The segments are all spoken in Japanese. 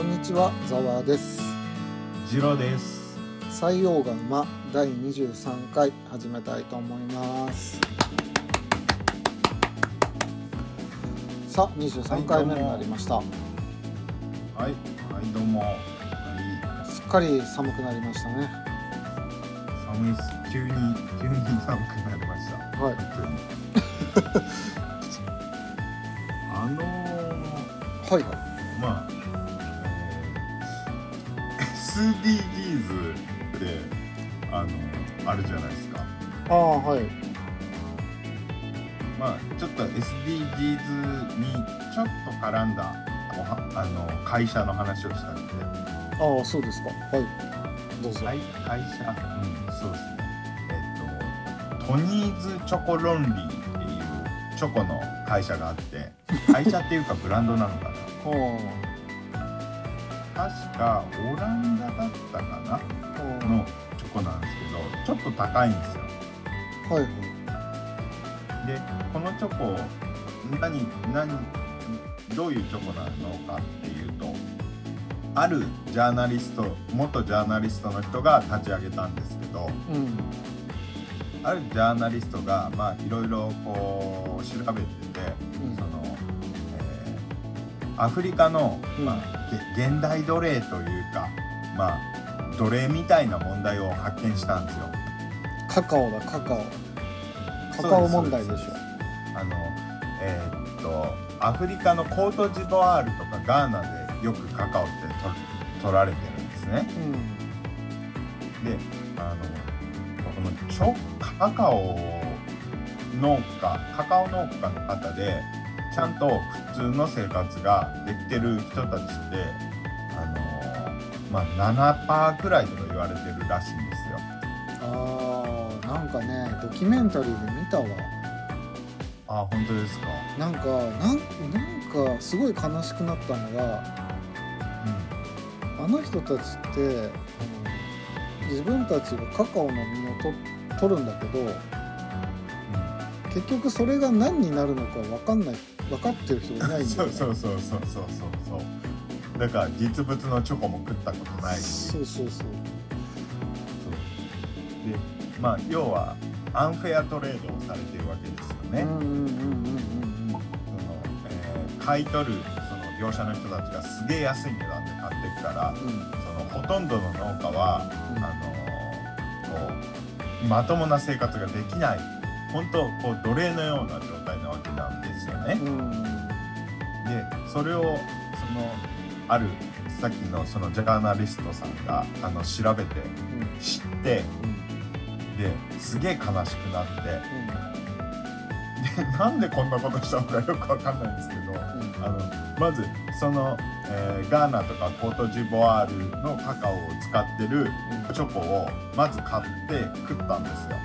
こんにちは、ざわです。ジロです。採用が馬第23回始めたいと思います。さあ、23回目になりました。はい、はい、どうも。はすっかり寒くなりましたね。い、寒いっす。急に、急に寒くなりました。はい本当に。あのー、はい。SDGs って、あのあるじゃないですか。ああ、はい。まあ、ちょっと SDGs にちょっと絡んだあの会社の話をしたくて。ああ、そうですか。はい。どうぞ。会会社、うん、そうですね。えっと、トニーズチョコロンリーっていうチョコの会社があって、会社っていうかブランドなのかな。あ確かオランダだったかな？のチョコなんですけど、ちょっと高いんですよ。あはいはい。で、このチョコ、何、何、どういうチョコなのかっていうと、あるジャーナリスト、元ジャーナリストの人が立ち上げたんですけど、うん。あるジャーナリストがまあいろいろこう調べてアフリカの、うんまあ、げ現代奴隷というかまあ奴隷みたいな問題を発見したんですよ。カカオだ、カカオ。カカオ問題でしょ。あのえーっとアフリカのコートジボワールとかガーナでよくカカオってと取られてるんですね。うん。であのこのチョカカオ農家カカオ農家の方でちゃんと普通の生活ができてる人たちってあのまあ7%くらいとか言われてるらしいんですよ。ああ、なんかね、ドキュメンタリーで見たわ。あ本当ですか？なんかなんなんかすごい悲しくなったのがあの人たちって自分たちがカカオの実をと取るんだけどうんうん結局それが何になるのか分かんない分かってる人がいないんだそうよねそう そうそうそうそうそう。だから実物のチョコも食ったことないし。そうそうそうでまあ要はアンフェアトレードをされてるわけですよね。買い取るその業者の人たちがすげえ安い値段で買ってくからうんそのほとんどの農家はうんあのこうまともな生活ができない本当こう奴隷のような状態なわけなんですよね。うんでそれをそのあるさっきのそのジャーナリストさんがあの調べてうん知ってうんですげえ悲しくなってうんでなんでこんなことしたのかよくわかんないんですけど。うんあのまずその、えーガーナとかコートジボワールのカカオを使ってるチョコをまず買って食ったんですよ。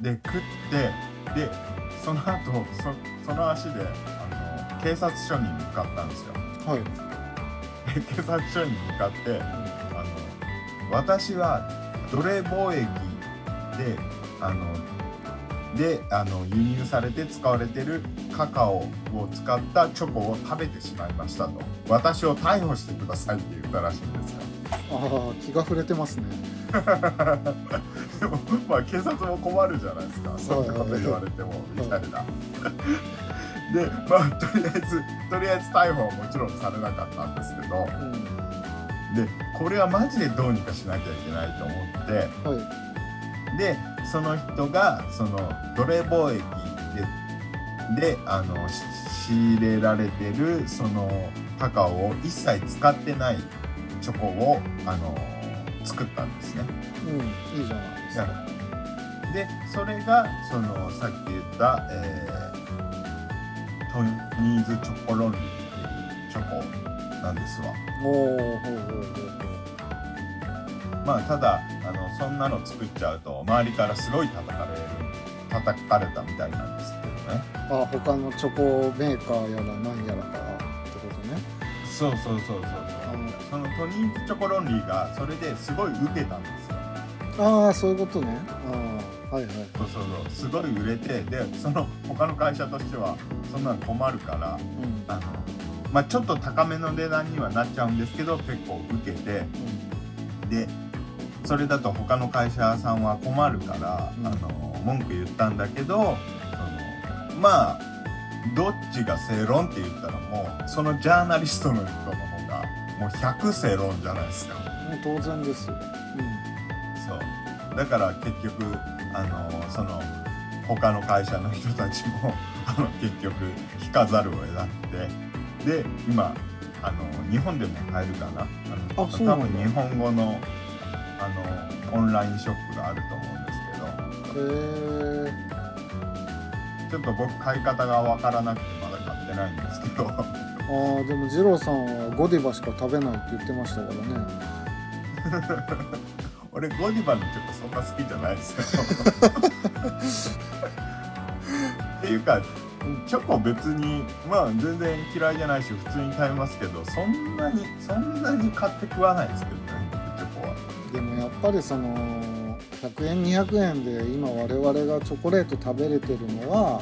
うんで食ってでその後そその足であの警察署に向かったんですよ。はい。で警察署に向かってあの私は奴隷貿易であのであの輸入されて使われてるカカオを使ったチョコを食べてしまいましたと。私を逮捕してくださいって言ったらしいんですよ。ああ気が触れてますね で もまあ警察も困るじゃないですか。そんなこと言われてもみたいな。でまあとりあえずとりあえず逮捕はもちろんされなかったんですけど。うん。でこれはマジでどうにかしなきゃいけないと思って。はい。でその人がその奴隷貿易でであのし仕入れられてるそのカカオを一切使ってないチョコをあの作ったんですね。うんいいじゃないですかでそれがそのさっき言った、えートニーズチョコロンリーっていうチョコなんですわ。まあただあのそんなの作っちゃうと周りからすごい叩かれる叩かれたみたいなんですけどね。あ他のチョコメーカーやら何やらからってことね。そうそうそうそうそう。そのトニーズチョコロンリーがそれですごい受けたんですよああそういうことね。ああはいはい。そうそう。そうすごい売れてでその他の会社としてはそんなの困るからうん。あのまあ、ちょっと高めの値段にはなっちゃうんですけど結構受けてでそれだと他の会社さんは困るから、うん。あの文句言ったんだけどそのまあどっちが正論って言ったらもうそのジャーナリストの人の方がもう100正論じゃないですか。当然ですよ、そうだから結局あのその他の会社の人たちも あの結局引かざるを得なくて。で今あの日本でも買えるかな。あの多分日本語のあのオンラインショップがあると思うんですけど。ちょっと僕買い方がわからなくてまだ買ってないんですけど。あーでも二郎さんはゴディバしか食べないって言ってましたからね 俺ゴディバのチョコそんな好きじゃないですよ。っていうかチョコ別にまあ全然嫌いじゃないし普通に食べますけどそんなにそんなに買って食わないですけどね僕チョコは。でもやっぱりその100円200円で今我々がチョコレート食べれてるのは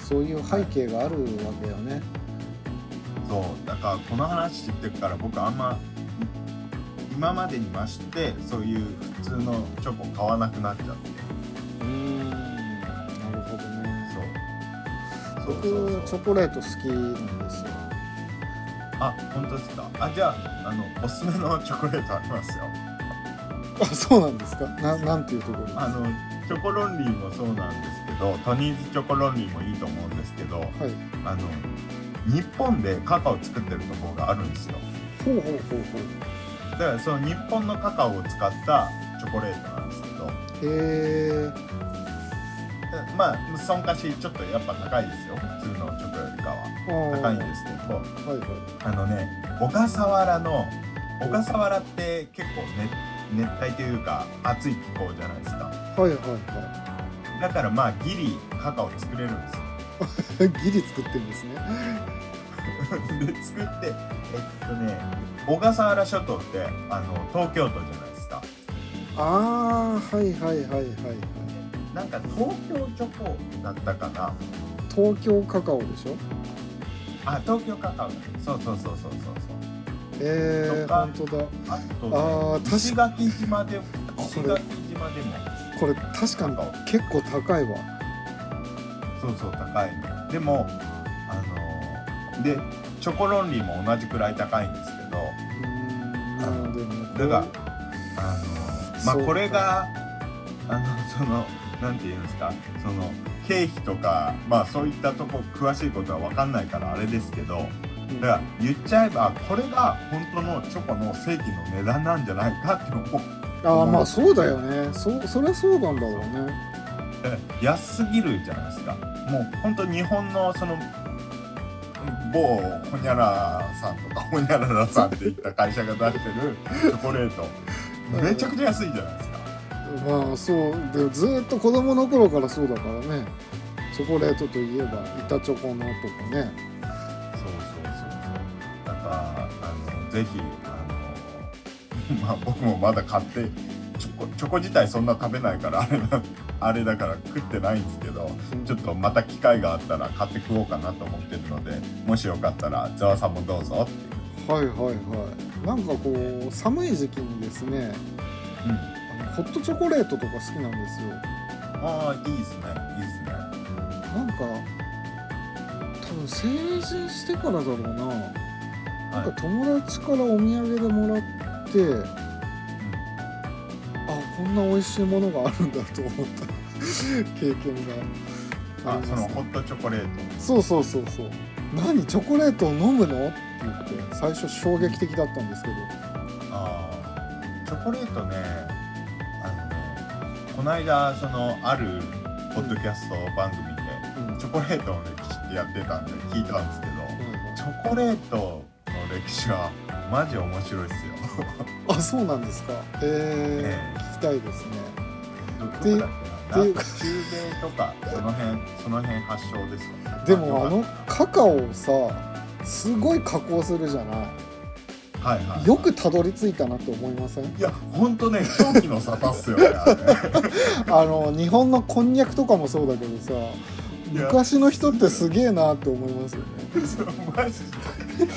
そういう背景があるわけよね。そうだからこの話知ってるから僕あんま今までにましてそういう普通のチョコ買わなくなっちゃって。うーんなるほどね。そう。僕そうそうそう。チョコレート好きなんですよ。あ本当ですか？あじゃああのおすすめのチョコレートありますよ。あそうなんですか？ななんていうところあのチョコロンリーもそうなんですけどトニーズチョコロンリーもいいと思うんですけどはい。あの日本でカカオ作ってるところがあるんですよ。ほうほうほうほだからその日本のカカオを使ったチョコレートなんですけど。うへえまあそんかしちょっとやっぱ高いですよ。普通のチョコよりかは。高いんですけど。はいはい。あのね小笠原の小笠原って結構ね熱帯というか暑い気候じゃないですか。はいはいはだからまあギリカカオ作れるんですよ。い ギリ作ってるんですねで作ってえっとね小笠原諸島ってあの東京都じゃないですか。ああはいはいはいはいはい。なんか東京チョコだったかな。東京カカオでしょ？あ東京カカオだ。そうそうそうそうそう。そうえー、本当だ。あと、ね、あ石垣島でこ石れ垣島でも。これ確かに結構高いわ。そうそう高いのでもでチョコロンリーも同じくらい高いんですけどあでもだからあのまあこれがあのそのなんていうんですかその経費とかまあそういったとこ詳しいことは分かんないからあれですけどうん。だから言っちゃえばこれが本当のチョコの正規の値段なんじゃないかって思う。ああまあそうだよね。そそりゃそうなんだろうね。安すぎるじゃないですか。もう本当日本のその某ホニャラさんとかホニャララさんっていった会社が出してるチョコレート。めちゃくちゃ安いじゃないですか。まあそう。でずーっと子供の頃からそうだからね。チョコレートといえば板チョコのとかね。そうそうそう。そうだからあのぜひあの まあ僕もまだ買ってチョコチョコ自体そんな食べないからあれなあれだから食ってないんですけどちょっとまた機会があったら買って食おうかなと思ってるのでもしよかったらざわさんもどうぞって。はいはいはい。なんかこう寒い時期にですねうん。あのホットチョコレートとか好きなんですよ。ああいいですね。いいですね。なんか多分成人してからだろうな。なんか友達からお土産でもらってあこんな美味しいものがあるんだと思った。経験が。ありますそのホットチョコレート。そうそうそうそう。何チョコレートを飲むの？って言って最初衝撃的だったんですけど。あーチョコレートねあのねこの間そのあるポッドキャスト番組でうん。チョコレートの歴史ってやってたんで聞いたんですけどチョコレートの歴史はマジ面白いっすよ。あそうなんですか。へええ。聞きたいですね。どてどこだっていう中米とかその辺その辺発祥ですかでもあのよカカオをさすごい加工するじゃないはいはいよくたどり着いたなって思いませんいや本当ね狂気の沙汰っすよねあの日本のこんにゃくとかもそうだけどさ昔の人ってすげえなって思いますよねそうマジで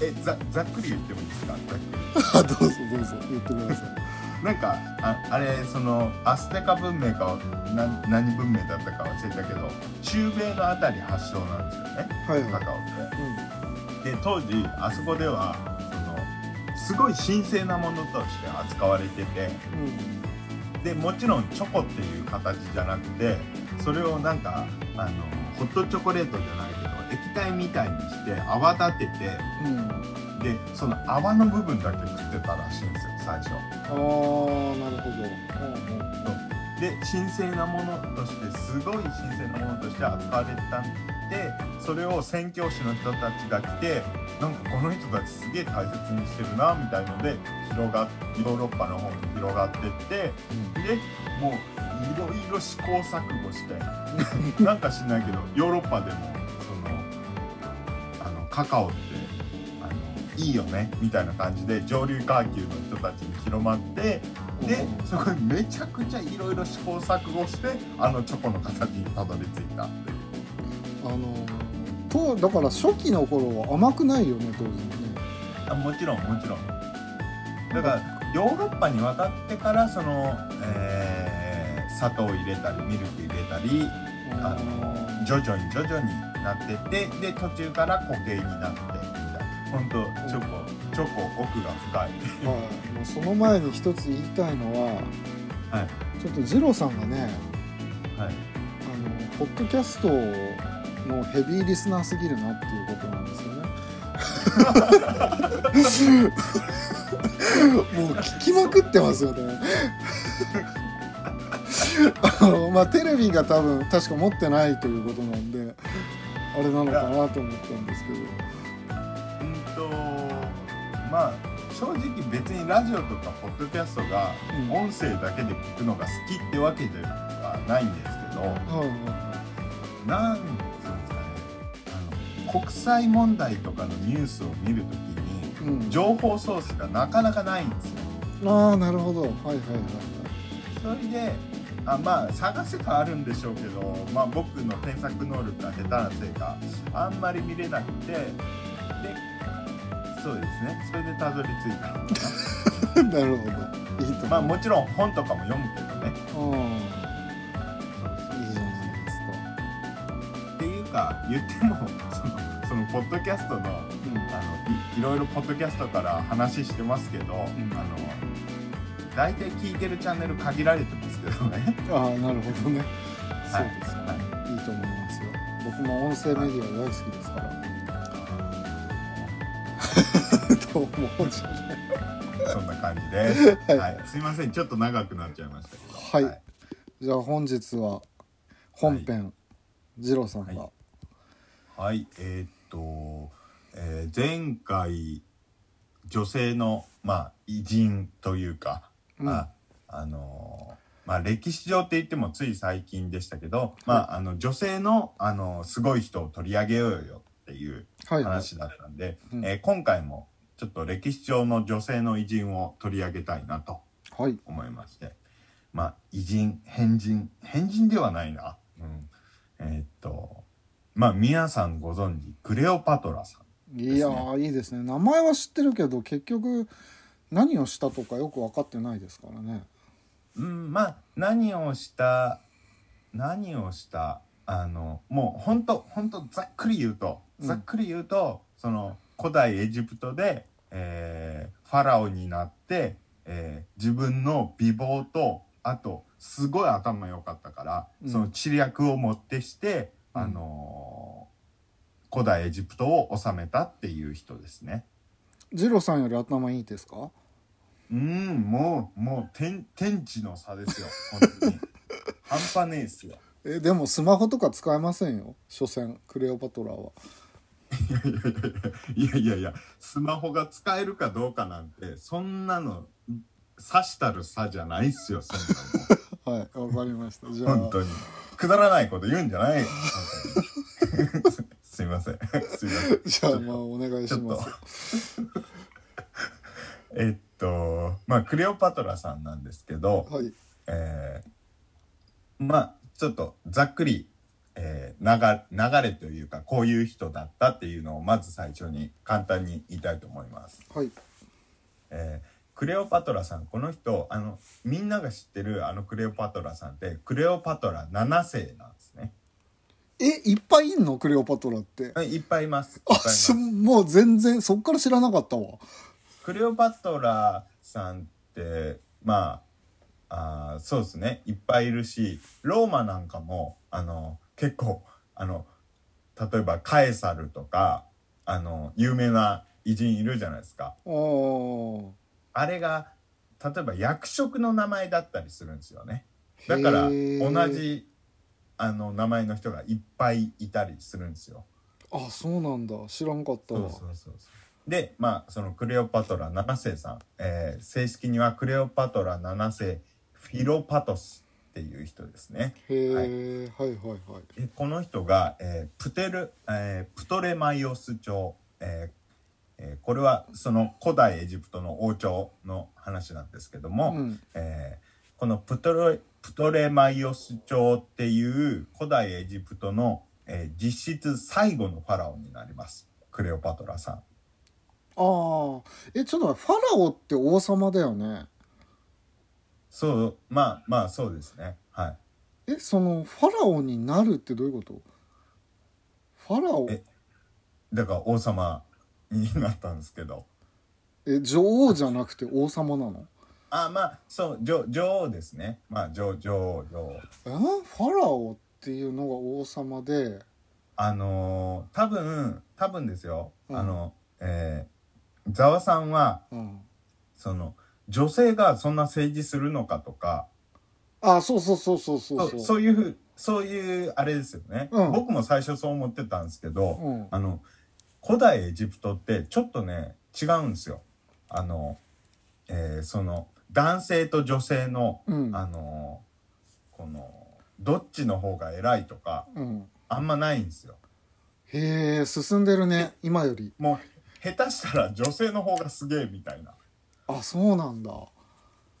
えざざっくり言ってもいいかあどうぞどうぞ言ってください。なんかああれそのアステカ文明かな何文明だったか忘れたけど中米のあたり発祥なんですよね。はいはい。カカオって。で当時あそこではそのすごい神聖なものとして扱われててうん。でもちろんチョコっていう形じゃなくてそれをなんかあのホットチョコレートじゃないけど液体みたいにして泡立ててうんうんでその泡の部分だけ食ってたらしいんですよ最初。ああなるほど。うんうんで神聖なものとしてすごい神聖なものとして扱われてたんでそれを宣教師の人たちが来てなんかこの人たちすげえ大切にしてるなみたいので広がっヨーロッパの方に広がってってでもういろいろ試行錯誤して なんか知んないけどヨーロッパでもそのあのカカオっていいよねみたいな感じで上流階級の人たちに広まってでそこにめちゃくちゃいろいろ試行錯誤してあのチョコの形にたどり着いたっていう。あのとだから初期の頃は甘くないよね当時ね。あもちろんもちろん。だからヨーロッパに渡ってからその、えー砂糖を入れたりミルク入れたりあの徐々に徐々になってってで途中から固形になって本当チョコチョコ奥が深い。はい、もうその前に一つ言いたいのは、はい。ちょっとジローさんがねはい。あのポッドキャストのヘビーリスナーすぎるなっていうことなんですよね。もう聞きまくってますよね。あのまあテレビが多分確か持ってないということなんであれなのかなと思ったんですけどまあ正直別にラジオとかポッドキャストがうん。音声だけで聞くのが好きってわけではないんですけど、はいはなんつうんですかねあの国際問題とかのニュースを見るときに情報ソースがなかなかないんですよ。ああなるほど。はいはいはいそれであまあ探せばあるんでしょうけど、まあ、僕の検索能力が下手なせいかあんまり見れなくてでそうですね。それでたどり着いた。の なるほど。いいと思うなまあもちろん本とかも読むけどね。うん。いいじゃないですか。っていうか言ってもそのそのポッドキャストのあのいいろいろポッドキャストから話してますけど、ん。あの大体聞いてるチャンネル限られてますけどね。うん、ああなるほどね、はい。そうですよね、、はいいと思いますよ。僕も音声メディア大好きですから そんな感じで。す、はい。はい、すいません。ちょっと長くなっちゃいましたけど。はい。じゃあ本日は本編、ジローさんが、ははい、えーっと、えー前回女性のまあ偉人というか、うん。ああのーまあ歴史上って言ってもつい最近でしたけど、まああの女性のあのすごい人を取り上げようよっていうはいはい。話だったんで、うん。えー今回もちょっと歴史上の女性の偉人を取り上げたいなとはい。思いまして。まあ偉人変人。変人ではないな、うん、えーっとまあ皆さんご存知クレオパトラさんいやーいいですね。名前は知ってるけど結局何をしたとかよく分かってないですからね。うんまあ何をした何をしたあのもう本当本当ざっくり言うとうん。ざっくり言うと、その古代エジプトで、えーファラオになって、えー自分の美貌とあとすごい頭良かったから、うん。その知略をもってして、うん。あのー古代エジプトを治めたっていう人ですね。ジローさんより頭いいですか？うんもうもう天天地の差ですよ本当に。半端ねえっすよ。えでもスマホとか使えませんよ。所詮クレオパトラはいやいやいやスマホが使えるかどうかなんてそんなのさしたる差じゃないっすよそんはいわかりました。じゃあなの本当に。くだらないこと言うんじゃないすいません。すいません。じゃあまあお願いします。えっとまあクレオパトラさんなんですけど、はい。えーまあちょっとざっくり、えー流流れというかこういう人だったっていうのをまず最初に簡単に言いたいと思います。はいえークレオパトラさんこの人あのみんなが知ってるあのクレオパトラさんってクレオパトラ7世なんですね。えいっぱいいんの？クレオパトラってはいいっぱいいます。あますすもう全然そっから知らなかったわクレオパトラさんってまああーそうですねいっぱいいるしローマなんかもあの結構あの例えばカエサルとかあの有名な偉人いるじゃないですか。あれが例えば役職の名前だったりするんですよね。だから同じあの名前の人がいっぱいいたりするんですよ。あそうなんだ。知らんかった。わそうそうそうそう。でまあそのクレオパトラ7世さん、えー正式にはクレオパトラ7世フィロパトスっていう人ですね。へえ、ははいい、はいはい。でこの人が、えープテル、えープトレマイオス朝、えーえーこれはその古代エジプトの王朝の話なんですけども、うん。えーこのプトレプトレマイオス朝っていう古代エジプトの、えー実質最後のファラオになります。クレオパトラさん。ああえちょっとファラオって王様だよねそうまあまあそうですね。はい。えそのファラオになるってどういうこと？ファラオ？えだから王様になったんですけど。え女王じゃなくて王様なの？あまあそう女女王ですね。まあ女女王女王。え？ファラオっていうのが王様で？あのー多分多分ですよ、うん。あのえー、ざわさんはうん。その女性がそんな政治するのかとかあそうそうそうそうそうそうそういうそういうあれですよね、うん、僕も最初そう思ってたんですけど、うん、あの古代エジプトってちょっとね違うんですよ。あの、えー、その男性と女性の、うん、あのこのどっちの方が偉いとか、あんまないんですよ。へえ進んでるね今より。もう下手したら女性の方がすげえみたいな。あそうなんだ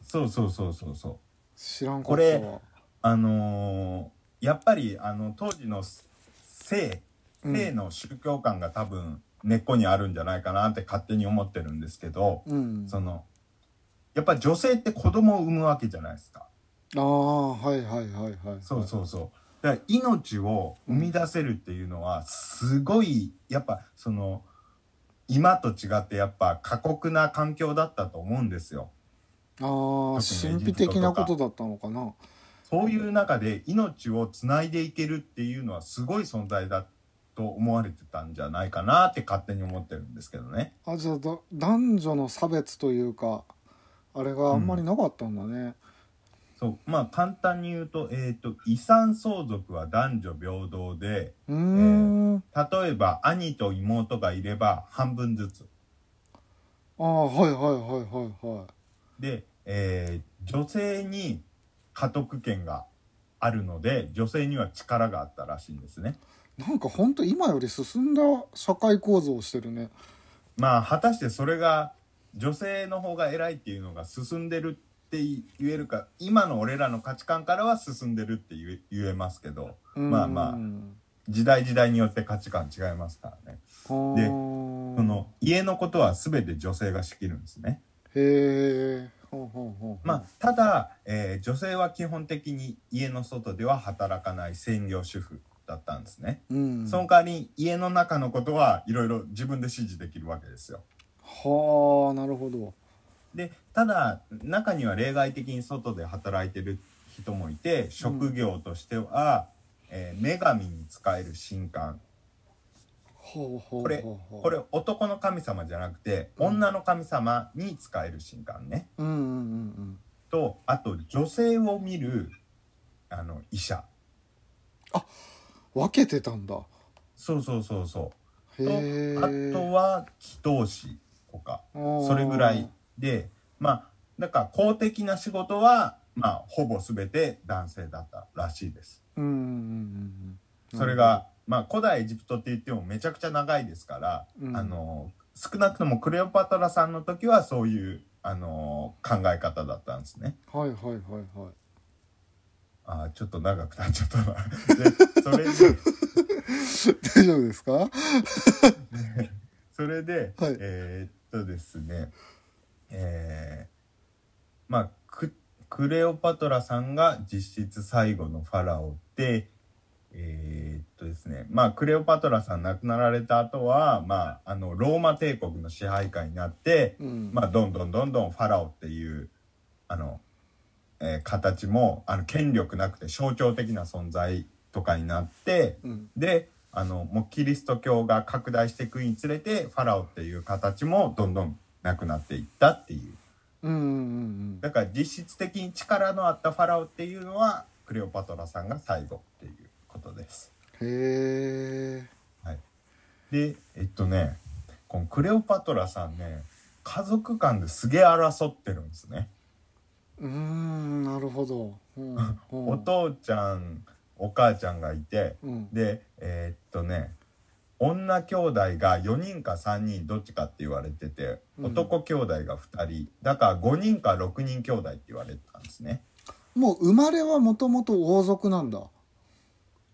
そうそうそうそうそう。知らんこれわあのーやっぱりあの当時の性うん性の宗教観が多分根っこにあるんじゃないかなって勝手に思ってるんですけど、うんそのやっぱり女性って子供を産むわけじゃないですか。ああはいはいはいはいそうそうそう。だから命を生み出せるっていうのはすごいやっぱその今と違ってやっぱ過酷な環境だったと思うんですよ。あ神秘的なことだったのかなそういう中で命をつないでいけるっていうのはすごい存在だと思われてたんじゃないかなって勝手に思ってるんですけどね。あじゃあだ男女の差別というかあれがあんまりなかったんだね、そう。まあ簡単に言うと,、えー、と遺産相続は男女平等でうーん、例えば兄と妹がいれば半分ずつ。ああはいはいはいはいはい。で、えー女性に家督権があるので女性には力があったらしいんですね。なんかほんと今より進んだ社会構造をしてるね。まあ果たしてそれが女性の方が偉いっていうのが進んでるって言えるか今の俺らの価値観からは進んでるって言えますけどまあまあ時代時代によって価値観違いますからね。でその家のことは全て女性が仕切るんですね。へえほうほうほうまあ、ただ、えー女性は基本的に家の外では働かない専業主婦だったんですね。うんその代わり家の中のことはいろいろ自分で指示できるわけですよ。はあなるほどでただ中には例外的に外で働いてる人もいて職業としては、えー女神に仕える神官。これこれ男の神様じゃなくてうん。女の神様に仕える神官ね。うんうんうんとあと女性を見るあの医者。うん分けてたんだ。そうそうそうそう。とあとは祈祷師とかそれぐらいでまあだから公的な仕事はまあほぼ全て男性だったらしいです。うんうんうんうんそれが、まあ古代エジプトって言ってもめちゃくちゃ長いですから、うん。あの少なくともクレオパトラさんの時はそういうあの考え方だったんですね。はいはいはいはい。あちょっと長くなっちゃったな。でそれで 大丈夫ですか？それで、はい。えーっとですねえーまあククレオパトラさんが実質最後のファラオでえーっとですねまあクレオパトラさん亡くなられた後はまああのローマ帝国の支配下になって、うん。まあどんどんどんどんファラオっていうあの、えー形もあの権力なくて象徴的な存在とかになって、うん。であのもうキリスト教が拡大していくにつれてファラオっていう形もどんどんなくなっていったっていう。うんうんうんだから実質的に力のあったファラオっていうのはクレオパトラさんが最後っていうことです。へえでえっとねこのクレオパトラさんね家族間ですげえ争ってるんですね。うーんなるほど、うんうん。お父ちゃんお母ちゃんがいてうん。でえーっとね女兄弟が4人か3人どっちかって言われててうん。男兄弟が2人だから5人か6人兄弟って言われてたんですね。もう生まれはもともと王族なんだ。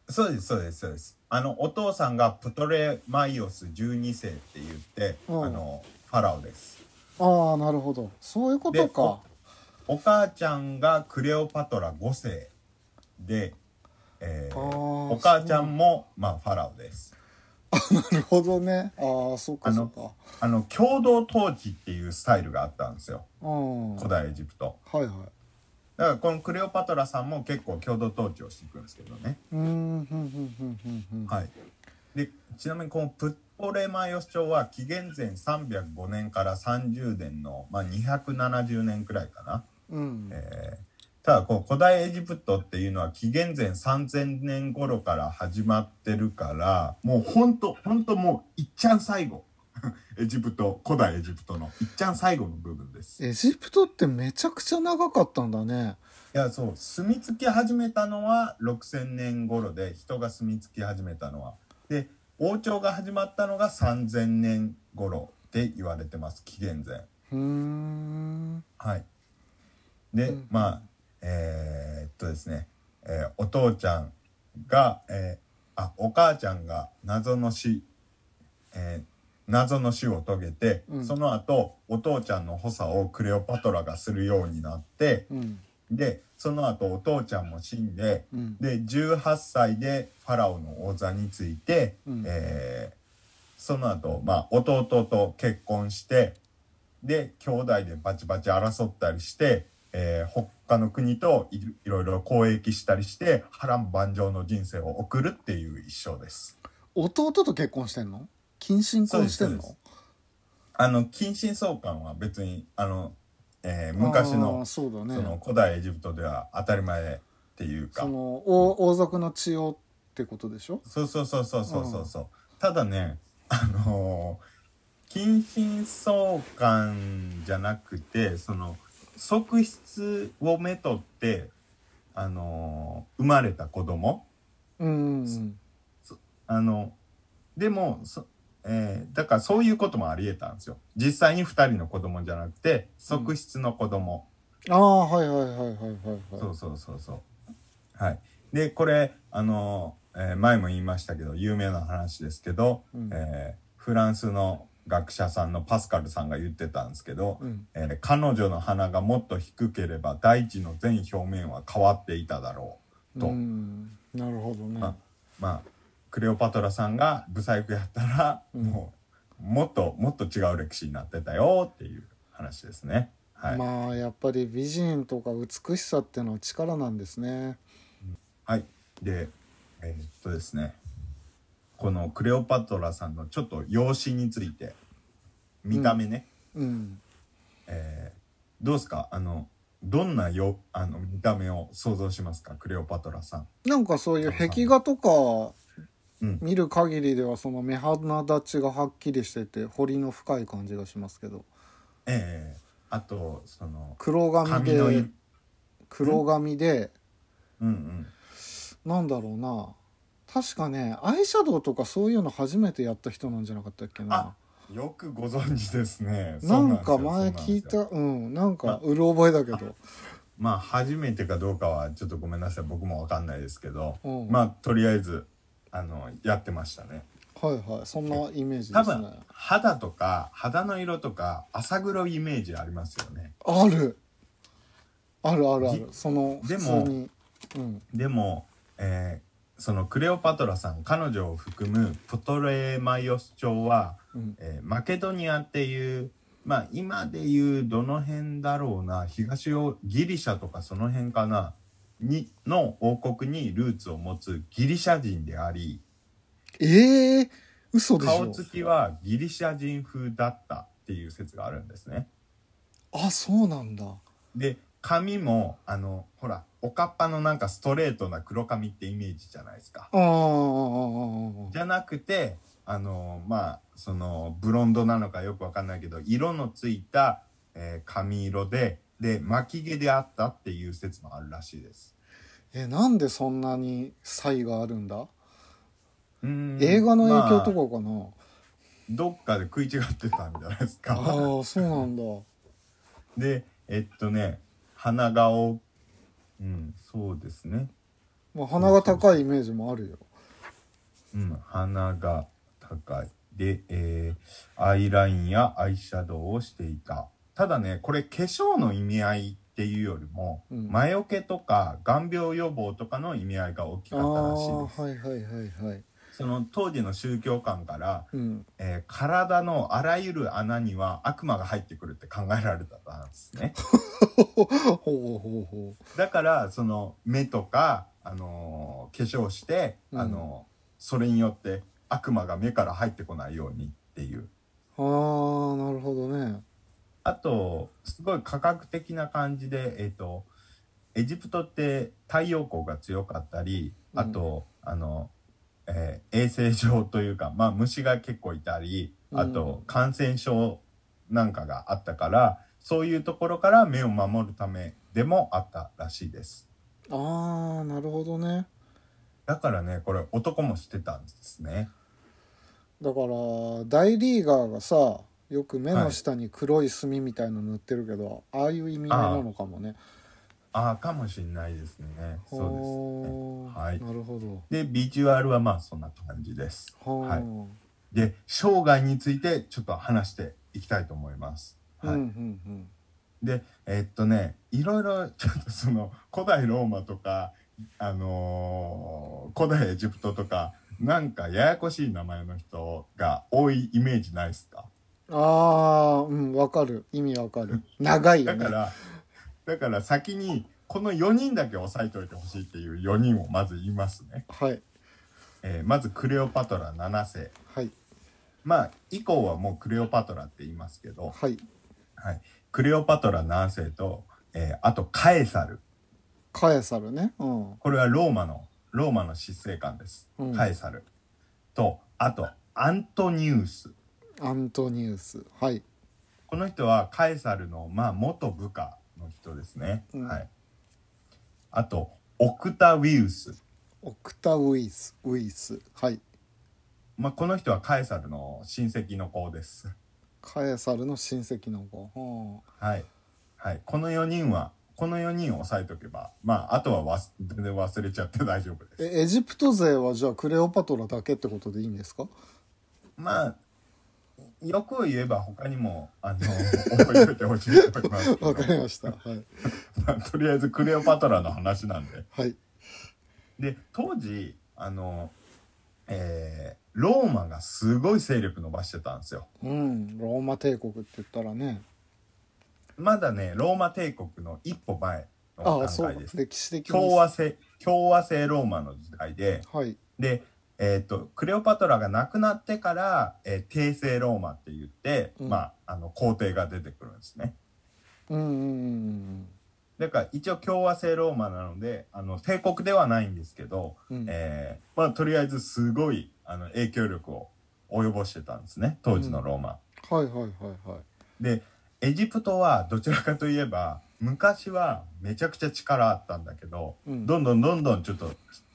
そうですそうですそうです。あのお父さんがプトレマイオス12世って言ってあうん。のファラオです。ああなるほど。そういうことか。お母ちゃんがクレオパトラ5世で、えーあーお母ちゃんもまあファラオです なるほどね。ああそうかそうか。あの共同統治っていうスタイルがあったんですよ。うん。古代エジプト。はいはい。だからこのクレオパトラさんも結構共同統治をしていくんですけどね、うーんふんふんふんふんふん。はい。でちなみにこのプトレマイオス朝は紀元前305年から30年の、まあ、270年くらいかな、うん。えーただこう古代エジプトっていうのは紀元前3000年頃から始まってるからもうほんとほんともういっちゃん最後。エジプト古代エジプトのいっちゃん最後の部分です。エジプトってめちゃくちゃ長かったんだね。いやそう住み着き始めたのは6000年頃で人が住み着き始めたのは。で王朝が始まったのが3000年頃って言われてます紀元前。はい。で、うん。まあえーっとですね、えーお父ちゃんが、えーあお母ちゃんが謎の死、えー謎の死を遂げて、うん。その後お父ちゃんの補佐をクレオパトラがするようになってうん。でその後お父ちゃんも死んでうん。で18歳でファラオの王座について、うん。えーその後、まあ弟と結婚してで兄弟でバチバチ争ったりして、えー他の国といいろいろ交易したりして波乱万丈の人生を送るっていう一生です。弟と結婚してんの？近親婚してんの？あの近親相関は別にあの、えー昔のそね。その古代エジプトでは当たり前っていうか。その王王族の血をってことでしょ？そうそうそうそうそうそうそう。ただねあのー近親相関じゃなくてその側室をめとってあのー生まれた子供。うんうんあのでもそ、えーだからそういうこともありえたんですよ。実際に2人の子供じゃなくて側室の子供、ああはいはいはいはいはいはい。そうそうそうそう。はい。でこれあのー、えー前も言いましたけど有名な話ですけど、うん。えーフランスの学者さんのパスカルさんが言ってたんですけど、うん。えー彼女の鼻がもっと低ければ大地の全表面は変わっていただろうと、うん。なるほどね。ままあクレオパトラさんがブサイクやったら、うん。もうもっともっと違う歴史になってたよっていう話ですね。はい、まあやっぱり美人とか美しさってのは力なんですね。はい、でえーっとですねこのクレオパトラさんのちょっと容姿について見た目ね、うん。えーどうですか？あのどんなよあの見た目を想像しますか？クレオパトラさん。なんかそういう壁画とかうん見る限りではその目鼻立ちがはっきりしてて彫りの深い感じがしますけど。ええあとその黒髪で黒髪でうんうん。なんだろうな確かねアイシャドウとかそういうの初めてやった人なんじゃなかったっけな。あよくご存知ですね。なんか前聞いたうんなんかうる覚えだけど。まあ初めてかどうかはちょっとごめんなさい。僕もわかんないですけど、うん。まあとりあえずあのやってましたね。はいはい。そんなイメージ多ですね。分肌とか肌の色とか朝黒いイメージありますよね。ある。あるあるある。その普でもうん。でも、えーそのクレオパトラさん彼女を含むプトレマイオス朝は、うん。えーマケドニアっていうまあ今でいうどの辺だろうな東をギリシャとかその辺かなにの王国にルーツを持つギリシャ人でありええー、嘘でしょ。顔つきはギリシャ人風だったっていう説があるんですね。あそうなんだ。で髪もあのほらおかっぱのなんかストレートな黒髪ってイメージじゃないですか。じゃなくてあのまあそのブロンドなのかよくわかんないけど色のついた、えー髪色でで巻き毛であったっていう説もあるらしいです。えなんでそんなに差異があるんだ？うーん映画の影響とまあかかな、どっかで食い違ってたんじゃないですああか。ーそうなんだでえっとね鼻顔うんそうですね。まあ鼻が高いイメージもあるようん、鼻が高い。で、えーアイラインやアイシャドウをしていた。ただね、これ化粧の意味合いっていうよりも、うん魔除けとか眼病予防とかの意味合いが大きかったらしいです。はいはいはいはいその当時の宗教観から、うん。えー体のあらゆる穴には悪魔が入ってくるって考えられたんですね。ほうほうほうほだから、その目とか、あのー化粧して、うん。あのーそれによって悪魔が目から入ってこないようにっていう。うああなるほどね。あと、すごい科学的な感じで、えっ、と、エジプトって太陽光が強かったり、うん。あと、あの、えー衛生上というか、まあ虫が結構いたり、あと感染症なんかがあったから、そういうところから目を守るためでもあったらしいです。ああなるほどねだからね、これ男もしてたんですね。だから大リーガーがさよく目の下に黒い墨みたいの塗ってるけど、ああいう意味合いなのかもねああ、かもしれないですね。そうですね。はい。なるほど。で、ビジュアルはまあそんな感じです。はい。で生涯についてちょっと話していきたいと思います。はい。うんうんうん。でえっとねいろいろちょっとその古代ローマとか、あのー古代エジプトとかなんかややこしい名前の人が多いイメージないですか？ああうんわかる。意味わかる。長いよね。だからだから先にこの4人だけ押さえておいてほしいっていう4人をまず言いますね。はい。えーまずクレオパトラ7世。はい。まあ以降はもうクレオパトラって言いますけど、はい。はい、クレオパトラ7世と、えーあとカエサル。カエサルね。うん。これはローマのローマの執政官です、うん。カエサル。とあとアントニウス。アントニウス。はい。この人はカエサルの、まあ、元部下の人ですね、うん。はい。あとオクタウィウス、オクタウイスウイス。はい。まあ、この人はカエサルの親戚の子です。カエサルの親戚の子。ははい、はい、この4人はこの4人を押さえておけばまああとはわす全然忘れちゃって大丈夫です。あえエジプト勢はじゃあクレオパトラだけってことでいいんですか？まあよく言えば他にもあの覚えておいてほしいと思います。け どわかりました。はい。ま あとりあえずクレオパトラの話なんで。はい。で当時あのえーローマがすごい勢力伸ばしてたんですよ。うん。ローマ帝国って言ったらね。まだねローマ帝国の一歩前の段ああそう階です歴史的に。共和制共和制ローマの時代で。はい。でえっとクレオパトラが亡くなってから、えー帝政ローマって言って、うん。まああの皇帝が出てくるんですね。うんうんうん。だから一応共和制ローマなのであの帝国ではないんですけど、うん。うんえーまあとりあえずすごいあの影響力を及ぼしてたんですね当時のローマ、はいはいはいはい。でエジプトはどちらかといえば昔はめちゃくちゃ力あったんだけど、うん。どんどんどんどんちょっと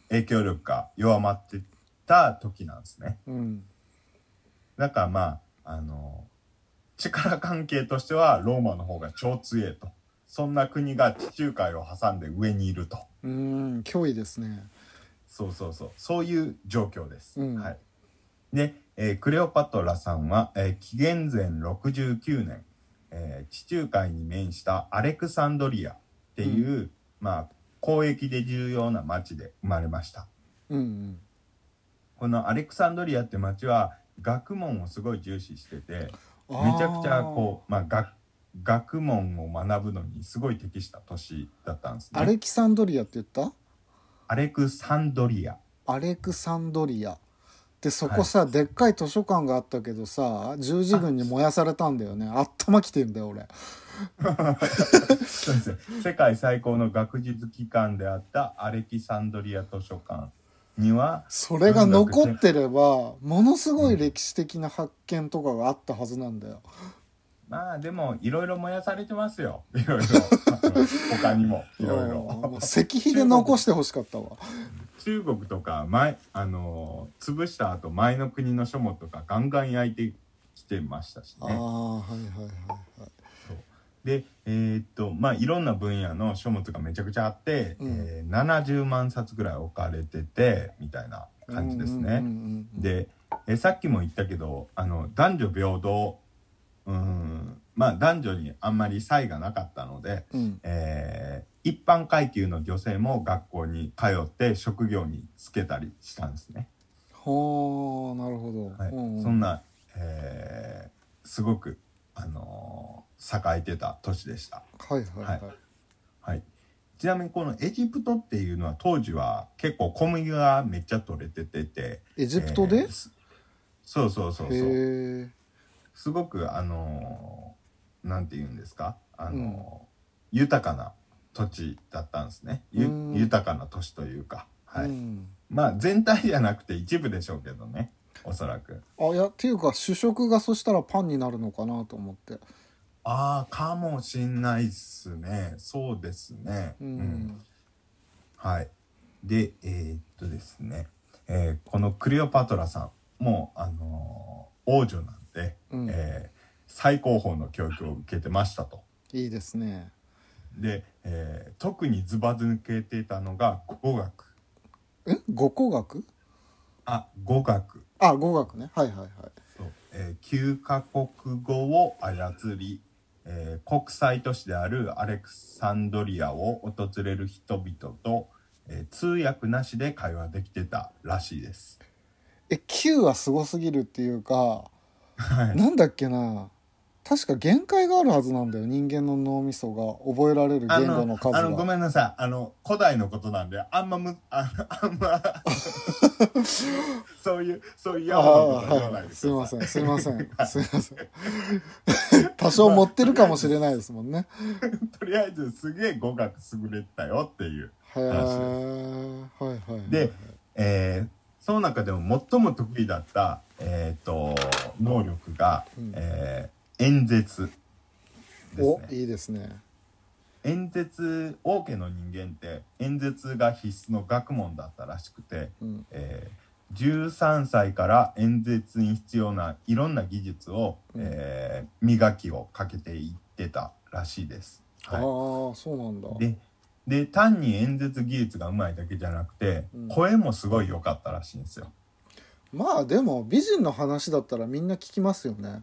影響力が弱まってった時なんですね。うん。だからまああの力関係としてはローマの方が超強えと。そんな国が地中海を挟んで上にいると。うーん脅威ですね。そうそうそう。そういう状況です、うん。はい。で、えークレオパトラさんは、えー紀元前69年、えー地中海に面したアレクサンドリアっていう、まあ交易で重要な町で生まれました。うんうんこのアレクサンドリアって町は学問をすごい重視しててめちゃくちゃこうまあ学学問を学ぶのにすごい適した都市だったんですね。アレキサンドリアって言った？アレクサンドリア。アレクサンドリア。でそこさ、でっかい図書館があったけどさ十字軍に燃やされたんだよね。あったまきてんだよ俺。そうですね。世界最高の学術機関であったアレキサンドリア図書館にはそれが残ってればものすごい歴史的な発見とかがあったはずなんだよ。まあでもいろいろ燃やされてますよ。いろいろ。他にも。いろいうん。ろ石碑で残してほしかったわ。中国とか前あの潰した後前の国の書物とかガンガン焼いてきてましたしね。ああはいはいはいはいでえーっとまあいろんな分野の書物がめちゃくちゃあって、うん。えー70万冊ぐらい置かれててみたいな感じですね。で、えーさっきも言ったけどあの男女平等うんまあ男女にあんまり差異がなかったので、うん。えー一般階級の女性も学校に通って職業に就けたりしたんですね。はあなるほど、はい。うんうん。そんな、えーすごく、あのー栄えてた都市でした。はいはいはい、はい。はい、ちなみにこのエジプトっていうのは当時は結構小麦がめっちゃ取れててて。エジプトで、えーすそうそうそうそう。すごくあのーなんて言うんですか？あのー豊かな土地だったんですね。ゆうん。豊かな都市というか、はい。うん、まあ全体じゃなくて一部でしょうけどねおそらく。あいやっていうか主食がそしたらパンになるのかなと思って。ああかもしんないっすね。そうですね。うん、はい。で、えーっとですね、えーこのクレオパトラさんも、あのー王女なんで、うん。えー最高峰の教育を受けてましたと。いいですね。で、えー特にズバ抜けてたのが語学。え？語工学？あ、語学。あ語学ねはいはいはいそうえー、9カ国語を操り、えー国際都市であるアレクサンドリアを訪れる人々と、えー通訳なしで会話できてたらしいです。え9はすごすぎるっていうかはい。なんだっけな確か限界があるはずなんだよ人間の脳みそが覚えられる言語の数あのごがめんなさい。あの古代のことなんであんまむああんま そういうそういうあやばあなこと言わなはいいですくださすいませんすいません。すいません。多少持ってるかもしれないですもんね。とりあえずすげえ語学優れてたよっていうへえはいはいはい。で、えーその中でも最も得意だった、えー、と能力が、うん。えー演説ですおねいいですね。演説王家の人間って演説が必須の学問だったらしくて、うん。えー13歳から演説に必要ないろんな技術を、うん。えー磨きをかけていってたらしいです。ああはそうなんだ。い、でで単に演説技術がうまいだけじゃなくて、うん。声もすごい良かったらしいんですよ。まあでも美人の話だったらみんな聞きますよね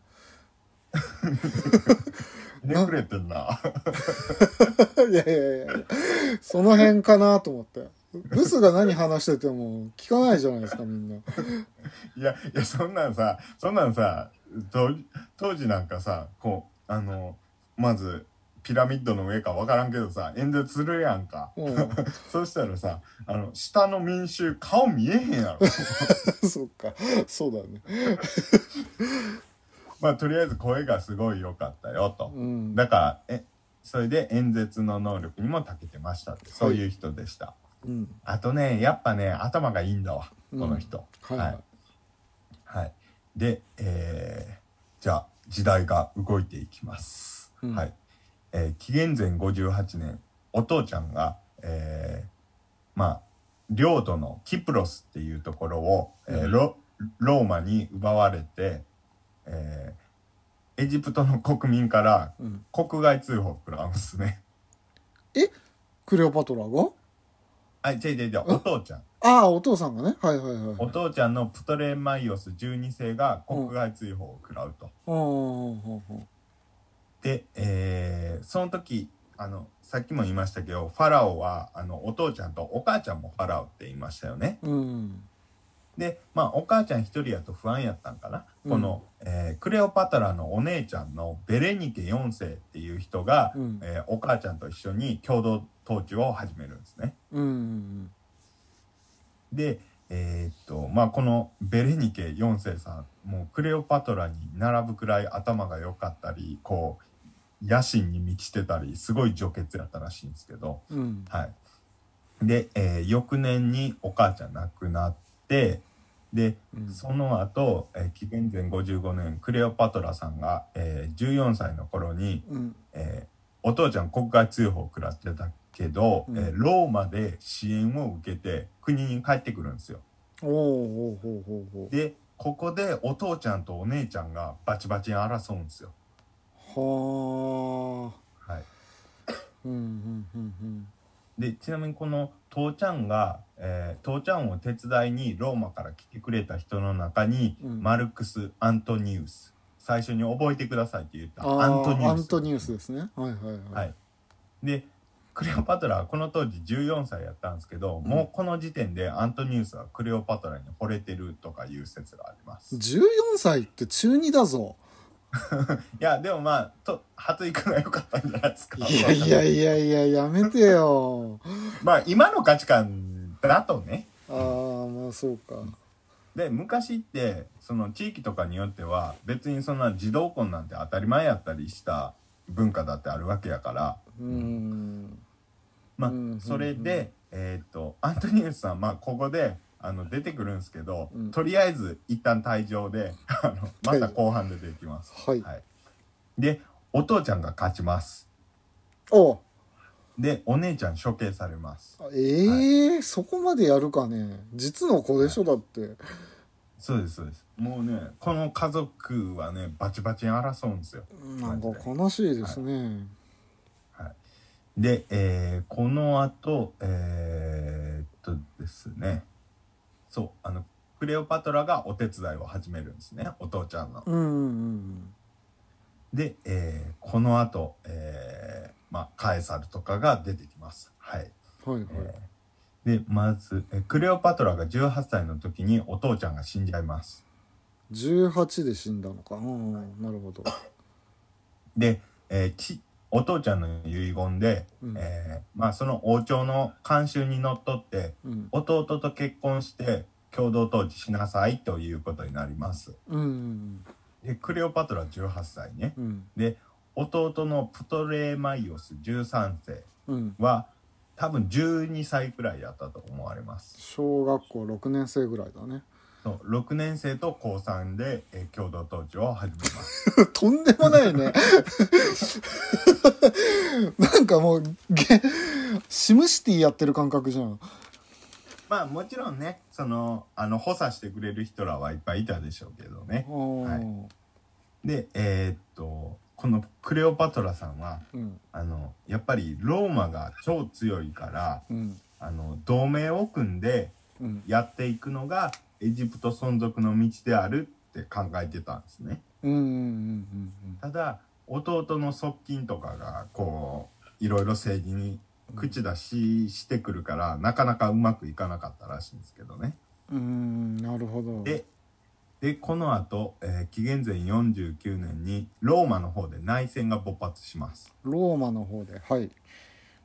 ひねくれてんな。いやいやいやその辺かなと思ってブスが何話してても聞かないじゃないですかみんな いやいやそんなんさそんなんさと当時なんかさこうあのまずピラミッドの上か分からんけどさ演説するやんか。うんそうしたらさあの下の民衆顔見えへんやろ。そっかそうだねまあとりあえず声がすごい良かったよと。うんだからえそれで演説の能力にも長けてましたってそういう人でした。うんあとねやっぱね頭がいいんだわうんこの人。はいはい、はい。で、えーじゃあ時代が動いていきます。うんはい。えー紀元前58年、お父ちゃんが、えーまあ、領土のキプロスっていうところを、えーうんロローマに奪われて、えーエジプトの国民からうん。国外通報を食らうんですね。クレオパトラが？あ違う違う違う。お父ちゃん。ああお父さんがね。はいはいはい。お父ちゃんのプトレマイオス12世が国外追放を食らうと、で、えーその時あのさっきも言いましたけどファラオはあのお父ちゃんとお母ちゃんもファラオって言いましたよね。うんでまあお母ちゃん一人やと不安やったんかな、うん。この、えークレオパトラのお姉ちゃんのベレニケ4世っていう人が、うん。えーお母ちゃんと一緒に共同統治を始めるんですね。うんうんでえーっとまあこのベレニケ4世さんもうクレオパトラに並ぶくらい頭が良かったりこう野心に満ちてたりすごい女傑やったらしいんですけど。うん。はい。で、えー翌年にお母ちゃん亡くなってでうん。その後、えー紀元前55年クレオパトラさんが、えー14歳の頃に、うん。えーお父ちゃん国外追放を食らってたけど、うん。えーローマで支援を受けて国に帰ってくるんですよ。でここでお父ちゃんとお姉ちゃんがバチバチに争うんですよ。はあはい、うんうんうんでちなみにこの父ちゃんが、えー父ちゃんを手伝いにローマから来てくれた人の中に、うん。マルクス・アントニウス。最初に覚えてくださいって言った。あアントニアウス。ントニウスですね。はいはいははい。い、でクレオパトラはこの当時14歳やったんですけど、もうこの時点でアントニウスはクレオパトラに惚れてるとかいう説があります。い14歳って中2だぞ やでもまあと発育が良かったんじゃないですか。いやいやいやいややめてよ。まあ今の価値観だとね。ああまあそうか。で昔ってその地域とかによっては別にそんな児童婚なんて当たり前やったりした文化だってあるわけやから。うん。まあうんそれでえっとアントニウスさんまあここであの出てくるんですけど、うん。とりあえず一旦退場で あのまた後半で出てきます。はい。はい、でお父ちゃんが勝ちます。お。でお姉ちゃん処刑されます。ええそこまでやるかね。実の子でしょだって。そうですそうです。もうねこの家族はねバチバチに争うんですよ。なんか悲しいですね、で、えーこの後えーっとですねそうあのクレオパトラがお手伝いを始めるんですねお父ちゃんの。うん、うんうんで、えーこの後、えーまあカエサルとかが出てきます。はい。うんはいはい、えーでまず、えークレオパトラが18歳の時にお父ちゃんが死んじゃいます。18で死んだのかうんなるほどで、えーちお父ちゃんの遺言で、うんえーまあ、その王朝の慣習にのっとってうん弟と結婚して共同統治しなさいということになります。うんうんでクレオパトラ18歳ね。うんで弟のプトレマイオス13世うんは多分12歳くらいやったと思われます。小学校6年生ぐらいだねそう6年生と高3で、えー共同統治を始めます。とんでもないね。なんかもうゲシムシティやってる感覚じゃん。まあもちろんねそのあの補佐してくれる人らはいっぱいいたでしょうけどね。はい。でえーっとこのクレオパトラさんはうん。あのやっぱりローマが超強いからうん。あの同盟を組んでうん。やっていくのがエジプト存続の道であるって考えてたんですね。ただ弟の側近とかがこういろいろ政治に口出ししてくるから、なかなかうまくいかなかったらしいんですけどね。うんうんなるほどででこの後、えー紀元前49年にローマの方で内戦が勃発します。ローマの方ではい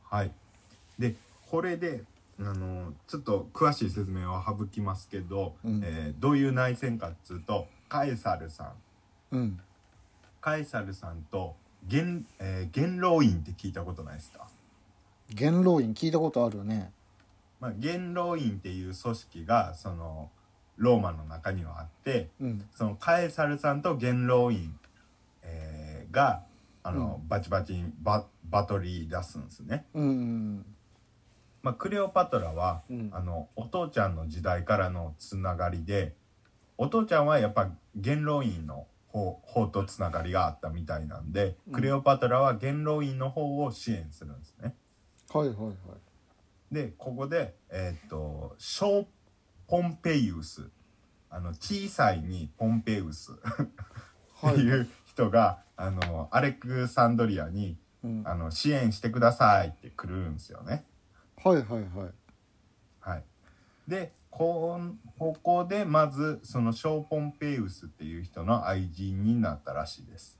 はい、でこれであのちょっと詳しい説明は省きますけど、うん。えーどういう内戦かっつうとカエサルさん。うん。カエサルさんと元,、えー元老院って聞いたことないですか、元老院聞いたことあるね。まあ、元老院っていう組織がそのローマの中にはあってうん。そのカエサルさんと元老院、えーがあの、バチバチにババトリー出すんですね。うんうんまあ、クレオパトラは、うん。あのお父ちゃんの時代からのつながりでお父ちゃんはやっぱ元老院の方方とつながりがあったみたいなんで、うん。クレオパトラは元老院の方を支援するんですね。はいはいはい。でここでえーっとショー・ポンペイウスあの小さいにポンペイウスってはいいう人が、あのアレクサンドリアにうん。あの支援してくださいって来るんですよね。はいはいはい。はい、でこんここでまずそのショー・ポンペイウスっていう人の愛人になったらしいです。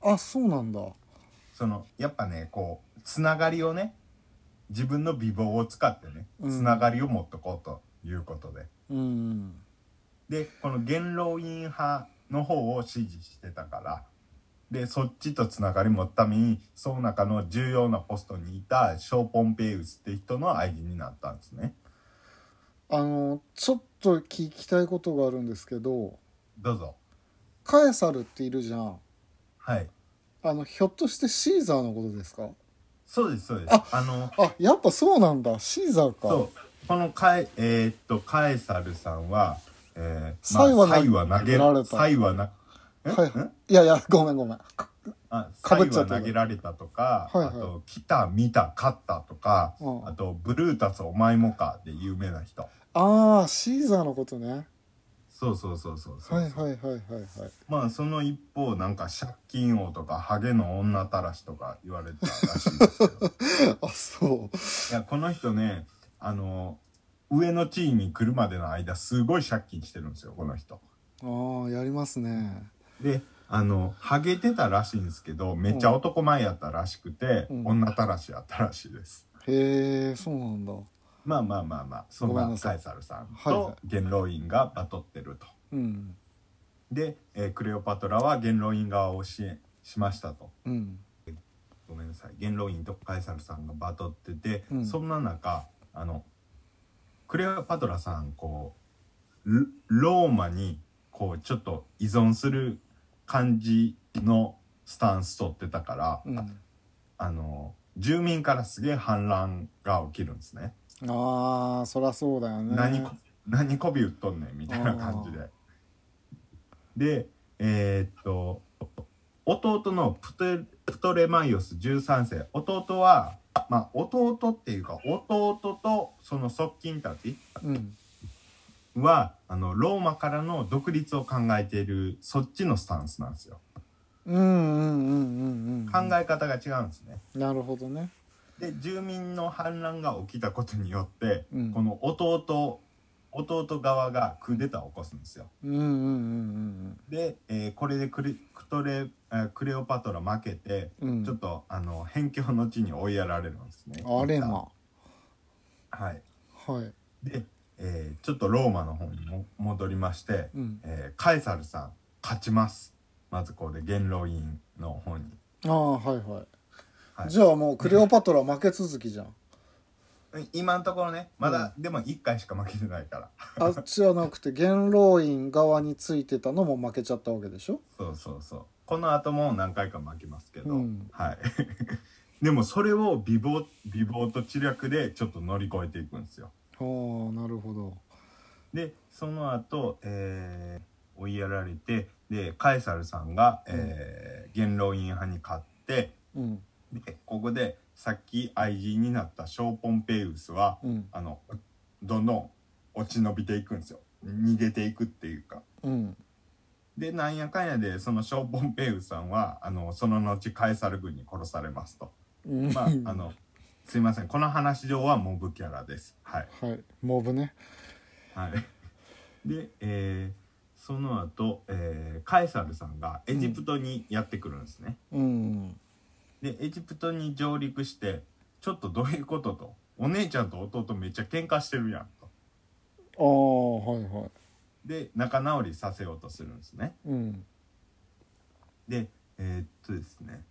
あそうなんだ。そのやっぱねこうつながりをね自分の美貌を使ってねうん。つながりを持っとこうということで、うん。でこの元老院派の方を支持してたからでそっちとつながり持つためにその中の重要なポストにいたショー・ポンペイウスって人の愛人になったんですね。あのちょっと聞きたいことがあるんですけどどうぞ。カエサルっているじゃん。はい。あのひょっとしてシーザーのことですか？そうですそうです。ああのあやっぱそうなんだ。シーザーか。そう。このカエ,、えーっとカエサルさんは、えーサイはサイは投げ投げられた。サイはなはい。ん？いやいやごめんごめん。あかぶっちゃ投げられたとか、はいはい。あと来た見た勝ったとか、うん。あとブルータスお前もかで有名な人。ああシーザーのことね。そうそうそうそうそう、はいはいはいはいはい。まあその一方なんか借金王とかハゲの女たらしとか言われてたらしいですけど。あそう。いやこの人ねあの上の地位に来るまでの間すごい借金してるんですよこの人。ああやりますねであのハゲてたらしいんですけどめっちゃ男前やったらしくて、うん。女たらしやったらしいです。へえそうなんだ。まあまあまあまあそんなごめんなさいカエサルさんはいはと元老院がバトってると。うん。で、えークレオパトラは元老院側を支援しましたと。うん。ごめんなさい。元老院とカエサルさんがバトってて、うん。そんな中あのクレオパトラさんこうロローマにこうちょっと依存する感じのスタンス取ってたから、うんあの住民からすげえ反乱が起きるんですね。ああそりゃそうだよね何こ何こび売っとんねんみたいな感じで。でえーっと弟のプトプトレマイオス13世弟はまあ弟っていうか弟とその側近たちうんはあのローマからの独立を考えているそっちのスタンスなんですよ。うんうんうんうんうん考え方が違うんですね。なるほどねで住民の反乱が起きたことによって、うんこの弟弟側がクーデターを起こすんですよ。うんうんうんで、えーこれでクレクトレ、えークレオパトラ負けて、うんうんちょっとあの辺境の地に追いやられるんですね。あれまはい。はいで、えーちょっとローマの方にも戻りまして、うん。えーカエサルさん勝ちます。まずここで元老院の方に。ああはいはい、はい。じゃあもうクレオパトラ負け続きじゃん。今のところねまだ、でも1回しか負けてないから。あっちじゃなくて元老院側についてたのも負けちゃったわけでしょ？そうそうそう。この後も何回か負けますけど、うん。はい。でもそれを美貌美貌と知略でちょっと乗り越えていくんですよはあなるほど。でその後、えー追いやられてでカエサルさんが、えー元老院派に勝ってうん。でここでさっき愛人になったショーポンペイウスは、うん。あのどんどん落ち延びていくんですよ。逃げていくっていうか。うん。でなんやかんやでそのショーポンペイウスさんはあのその後カエサル軍に殺されますと。うん。まああのすいません。この話上はモブキャラです。はい。はい。モブね。はい。で、えーその後、えーカエサルさんがエジプトにやってくるんですね、うん。でエジプトに上陸してちょっとどういうことと。お姉ちゃんと弟めっちゃ喧嘩してるやんと。ああはいはい。で仲直りさせようとするんですね。うん。でえーっとですね。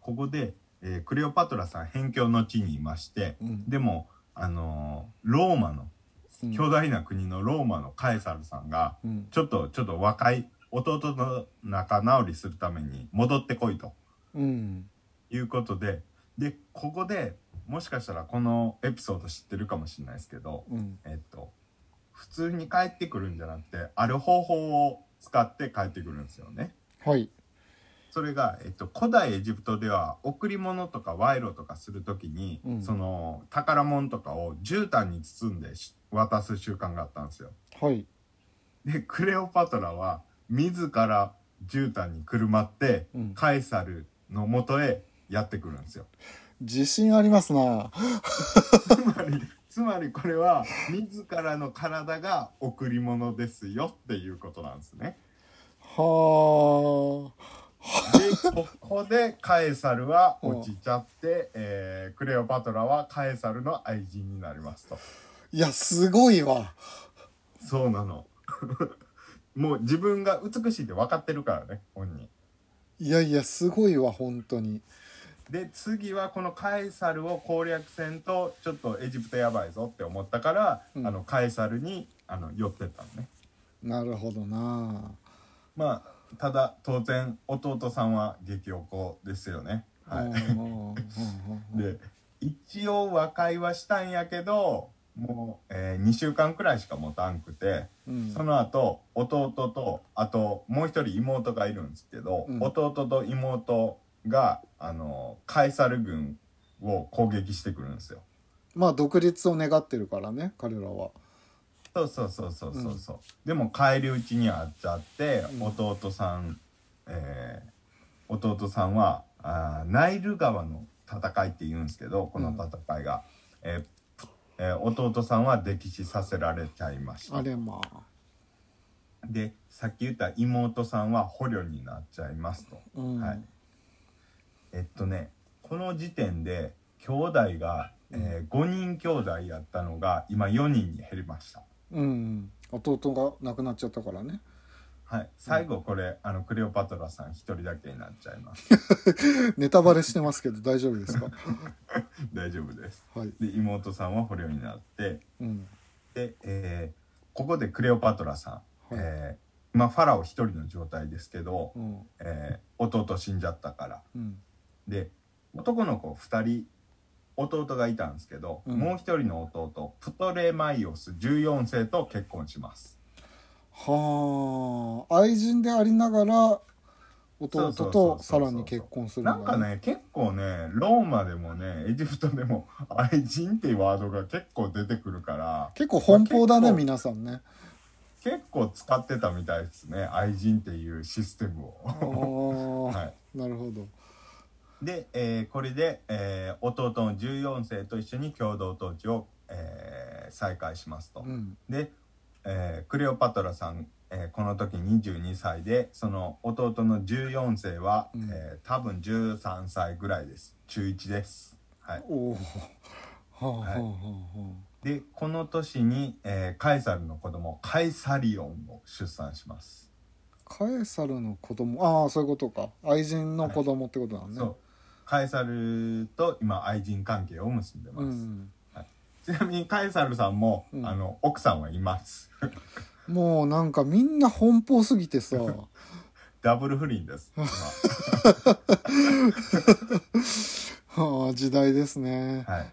ここで、えークレオパトラさん辺境の地にいましてうん。でもあのーローマのうん。巨大な国のローマのカエサルさんがうん。ちょっとちょっと若い弟の仲直りするために戻ってこいと。うん。いうことででここでもしかしたらこのエピソード知ってるかもしれないですけどうん。えっと普通に帰ってくるんじゃなくてある方法を使って帰ってくるんですよね。はいそれが、えっと、古代エジプトでは贈り物とか賄賂とかするときに、うんその宝物とかを絨毯に包んでし渡す習慣があったんですよ。はいでクレオパトラは自ら絨毯にくるまって、うんカエサルのもとへやってくるんですよ。自信ありますなつまりつまりこれは自らの体が贈り物ですよっていうことなんですね。はでここでカエサルは落ちちゃって、えークレオパトラはカエサルの愛人になりますと。あいやすごいわそうなの。もう自分が美しいって分かってるからね本人。いやいやすごいわ本当にで次はこのカエサルを攻略せんとちょっとエジプトやばいぞって思ったから、うんあのカエサルにあの寄ってったのね。なるほどなまあただ当然弟さんは激おこですよね。はい、いで一応和解はしたんやけどもう、え2週間くらいしか持たんくて、うん。その後弟とあともう一人妹がいるんですけど、うん。弟と妹があのカエサル軍を攻撃してくるんですよ。まあ独立を願ってるからね彼らはそうそうそうそうそう。そう、でも返り討ちにあっちゃって、うん。弟さん、えー弟さんはあーナイル川の戦いって言うんですけどこの戦いが、えーえー弟さんは溺死させられちゃいました。あれまあ。でさっき言った妹さんは捕虜になっちゃいますと。うん。はい。えっとねこの時点で兄弟が、え5人兄弟やったのが今4人に減りましたうん弟が亡くなっちゃったからね。はい、最後これ、あのクレオパトラさん一人だけになっちゃいます。ネタバレしてますけど大丈夫ですか？大丈夫です。はい。で、妹さんは捕虜になって、うん。で、えーここでクレオパトラさん、はい。えーまあファラオ一人の状態ですけど、うん。えー弟死んじゃったから。うん。で、男の子二人、弟がいたんですけど、うん。もう一人の弟、プトレマイオス14世と結婚します。はあ。愛人でありながら弟そうそうそうそうとさらに結婚するなんかね結構ねローマでもねエジプトでも 愛人っていうワードが結構出てくるから。結構奔放だね結構皆さんね。結構使ってたみたいですね愛人っていうシステムああ、を。はなるほど。い、で、えーこれで、えー弟の14世と一緒に共同統治を、えー再開しますと。うん。で、えークレオパトラさん、えーこの時22歳でその弟の14世は、うん。えー多分13歳ぐらいです。中1です。はい。おおはあはあははいあはでこの年に、えーカエサルの子供カイサリオンを出産します、あカエサルの子供？ああそういうことか。愛人の子供ってことだね、そうカエサルと今愛人関係を結んでます、うん。ちなみにカエサルさんも、うん。あの奥さんはいます。もうなんかみんな奔放すぎてさ。ダブル不倫です。今。は あ時代ですね。はい。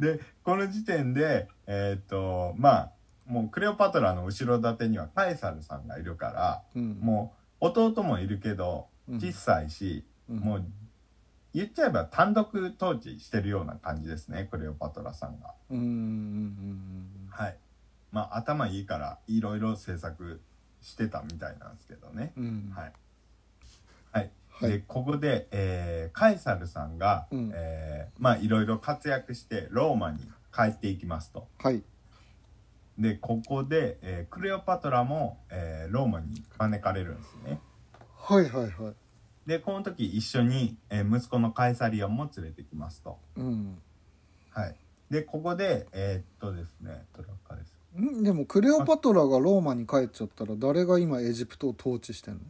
でこの時点でえっ、とまあもうクレオパトラの後ろ盾にはカエサルさんがいるからうん。もう弟もいるけどうん小さいし、うんもう言っちゃえば単独統治してるような感じですねクレオパトラさんが。うんうんうんはい。まあ頭いいからいろいろ制作してたみたいなんですけどね。うんうんはい。はい。はいでここで、えーカエサルさんが、うんえーまあいろいろ活躍してローマに帰っていきますと。はいでここで、えークレオパトラも、えーローマに招かれるんですね。はいはいはいでこの時一緒に、えー息子のカエサリオンも連れてきますと。うんはい。でここでえーっとですねどれかです。ん？でもクレオパトラがローマに帰っちゃったら誰が今エジプトを統治してんの？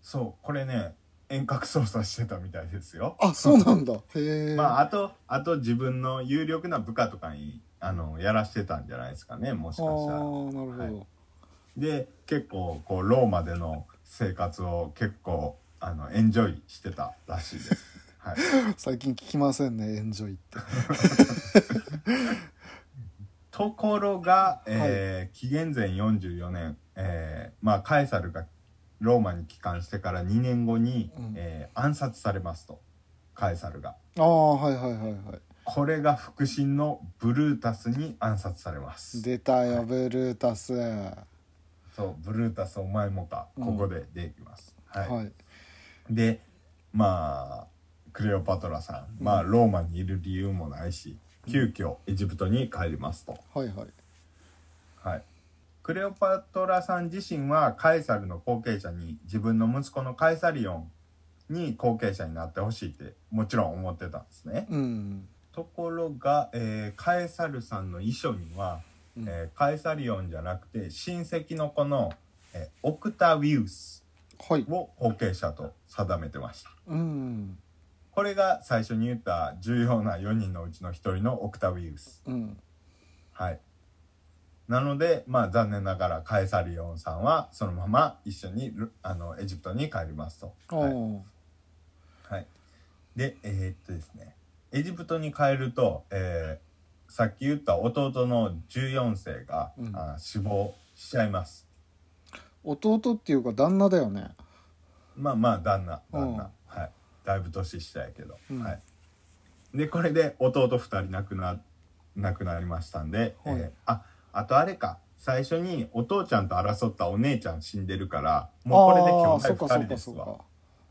そうこれね遠隔操作してたみたいですよ。あそうなんだ へえまああとあと自分の有力な部下とかにあのやらしてたんじゃないですかねもしかあしたら。ーなるほど、はいで結構こうローマでの生活を結構あのエンジョイしてたらしいです。はい、最近聞きませんねエンジョイって。ところが、えー紀元前44年、えーまあ、カエサルがローマに帰還してから2年後に、うん。えー暗殺されますと。カエサルが。ああはいはいはいはい。これが腹心のブルータスに暗殺されます。出たよブルータスそうブルータスお前もか。うん。ここで出てきます、はい、はい。でまあクレオパトラさん、まあローマにいる理由もないし急遽エジプトに帰りますと、はいはい。はい、クレオパトラさん自身はカエサルの後継者に自分の息子のカエサリオンに後継者になってほしいってもちろん思ってたんですね。うん。ところが、えーカエサルさんの遺書には、うん。えーカエサリオンじゃなくて親戚の子の、えーオクタウィウスはい。を後継者と定めてました。うん。これが最初に言った重要な4人のうちの1人のオクタウィウス。うん。はい。なのでまあ残念ながらカエサリオンさんはそのまま一緒にルあのエジプトに帰りますと。あはい、あはい、でえーっとですね。エジプトに帰ると、えーさっき言った弟の14世が、うん。あ死亡しちゃいます。弟っていうか旦那だよね。まあまあ旦那旦うん。那、はい。だいぶ年下やけど、うん。はい。でこれで弟2人亡くな亡くなりましたんで、はい。えーああとあれか。最初にお父ちゃんと争ったお姉ちゃん死んでるからもうこれで兄弟ああそっかそ2っか人ですわ。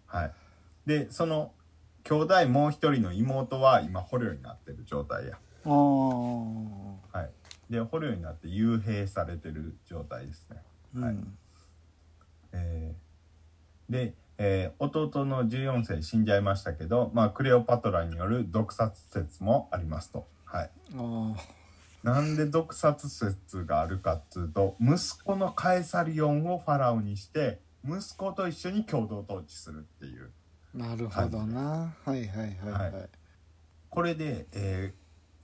はい。でその兄弟もう一人の妹は今捕虜になってる状態やああはい。で捕虜になって幽閉されてる状態ですね。はい。うんえー。で、えー弟の14世死んじゃいましたけど、まあ、クレオパトラによる毒殺説もありますと。はい、あなんで毒殺説があるかっつうと息子のカエサリオンをファラオにして息子と一緒に共同統治するっていう。あなるほどな。はい。はいはいはいはこれで、えー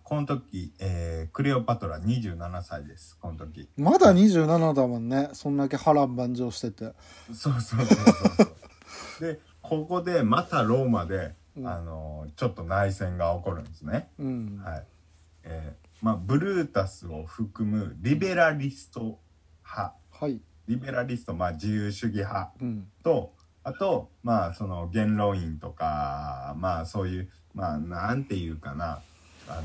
この時、えークレオパトラ27歳です。この時。まだ27だもんね。そんだけ波乱万丈してて。そうそうそうそう。でここでまたローマで、うん。あのーちょっと内戦が起こるんですね。うん。はい。えーまあ、ブルータスを含むリベラリスト派。はい。リベラリスト、まあ、自由主義派。うん。とあとまあその元老院とかまあそういうまあなんていうかなあの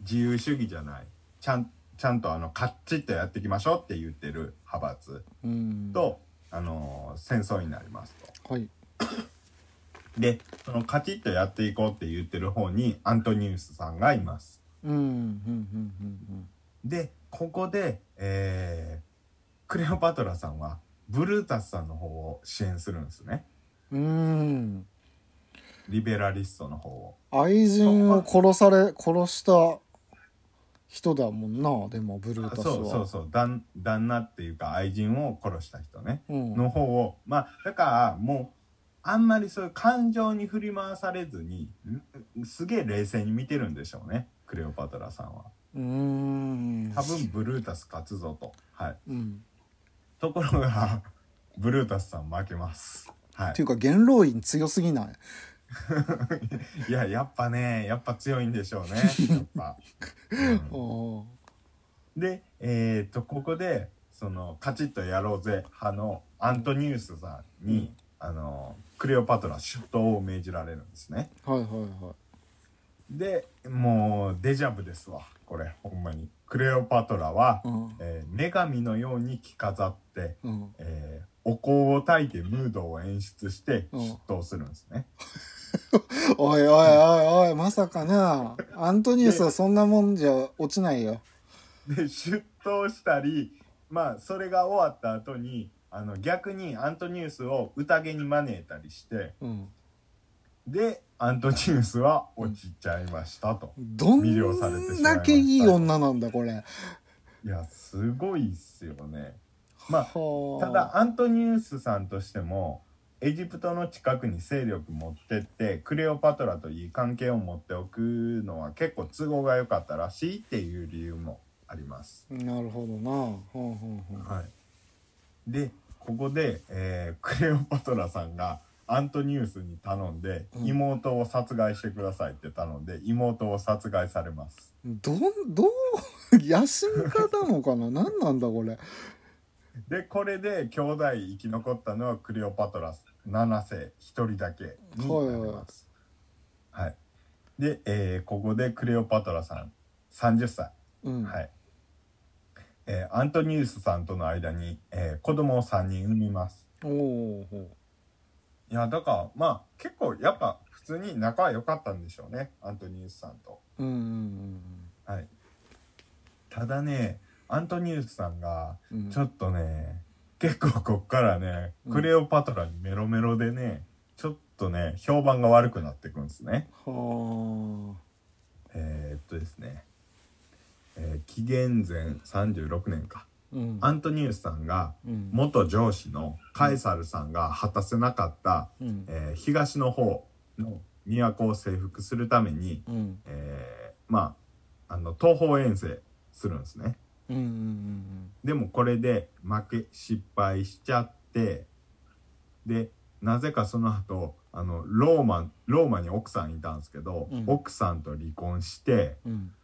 自由主義じゃない。ちゃんちゃんとあのカッチッとやっていきましょうって言ってる派閥うん。と、あの戦争になりますと。はい。でそのカチッとやっていこうって言ってる方にアントニウスさんがいます。でここで、えークレオパトラさんはブルータスさんの方を支援するんですね。うんリベラリストの方を。愛人を殺され殺した人だもんなでもブルータスは。そうそうそう。旦旦那っていうか愛人を殺した人ね。うん。の方を。まあだからもうあんまりそういう感情に振り回されずにんすげえ冷静に見てるんでしょうね。クレオパトラさんは。うーん。多分ブルータス勝つぞと。はい。うん。ところがブルータスさん負けます。はい。っていうか元老院強すぎない？いややっぱねやっぱ強いんでしょうねやっぱ、うん。あでえっ、とここでそのカチッとやろうぜ派のアントニウスさんに、あのクレオパトラ出頭を命じられるんですね。あはいはいはい。でもうデジャブですわこれほんまに。クレオパトラは、うん。えー女神のように着飾って、うん。えーお香を焚いてムードを演出してうん。出頭するんですね、おいおいおいおいまさかな。アントニウスはそんなもんじゃ落ちないよ。で出頭したりまあそれが終わった後にあの逆にアントニウスを宴に招いたりしてうん。でアントニウスは落ちちゃいましたと、どんだけいい女なんだこれ。いやすごいっすよね。まあただアントニウスさんとしてもエジプトの近くに勢力持ってってクレオパトラといい関係を持っておくのは結構都合が良かったらしいっていう理由もあります。なるほどな。ほうほうほうはい、でここで、えークレオパトラさんがアントニウスに頼んで、うん。妹を殺害してくださいって頼んで妹を殺害されます。どんどう野心家なのかな？何なんだこれ？でこれで兄弟生き残ったのはクレオパトラ7世1人だけになります。はい、で、えーここでクレオパトラさん30歳、うん。はい。えーアントニウスさんとの間に、えー子供を3人産みます。おいやだからまあ結構やっぱ普通に仲は良かったんでしょうねアントニウスさんと。うんうんはい、ただねアントニウスさんがうんうん。ちょっとね結構こっからねうん。クレオパトラにメロメロでねちょっとね評判が悪くなってくんですね。はえーっとですね、えー紀元前36年か。あうん。アントニウスさんがうん。元上司のカエサルさんが果たせなかった、うん。えー東の方の都を征服するために、うん。えーまああの東方遠征するんですね。うんうんでもこれで負け失敗しちゃってでなぜかその後あのローマローマに奥さんいたんですけど、うん。奥さんと離婚してうん。うん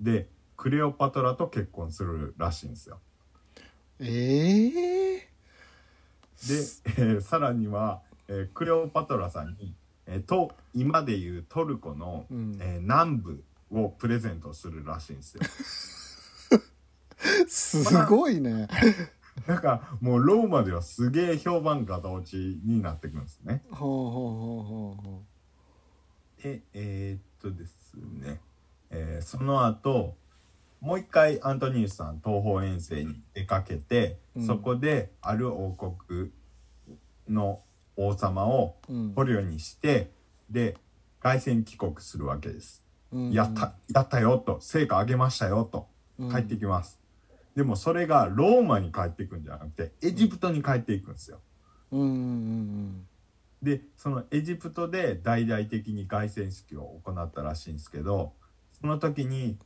でクレオパトラと結婚するらしいんですよ。ええで、えーさらには、えークレオパトラさんに、えーと今でいうトルコの、うん。えー南部をプレゼントするらしいんですよ。すごいねなんかもうローマではすげえ評判が落ちになってくるんですね。はあはあはあはでえーっとですね、えーその後もう一回アントニウスさん東方遠征に出かけて、うんそこである王国の王様をうん捕虜にしてで凱旋帰国するわけです。うんやったやったよと成果上げましたよとうん帰ってきます。でもそれがローマに帰っていくんじゃなくてエジプトに帰っていくんですよ。うん。うんでそのエジプトで大々的に凱旋式を行ったらしいんですけどその時に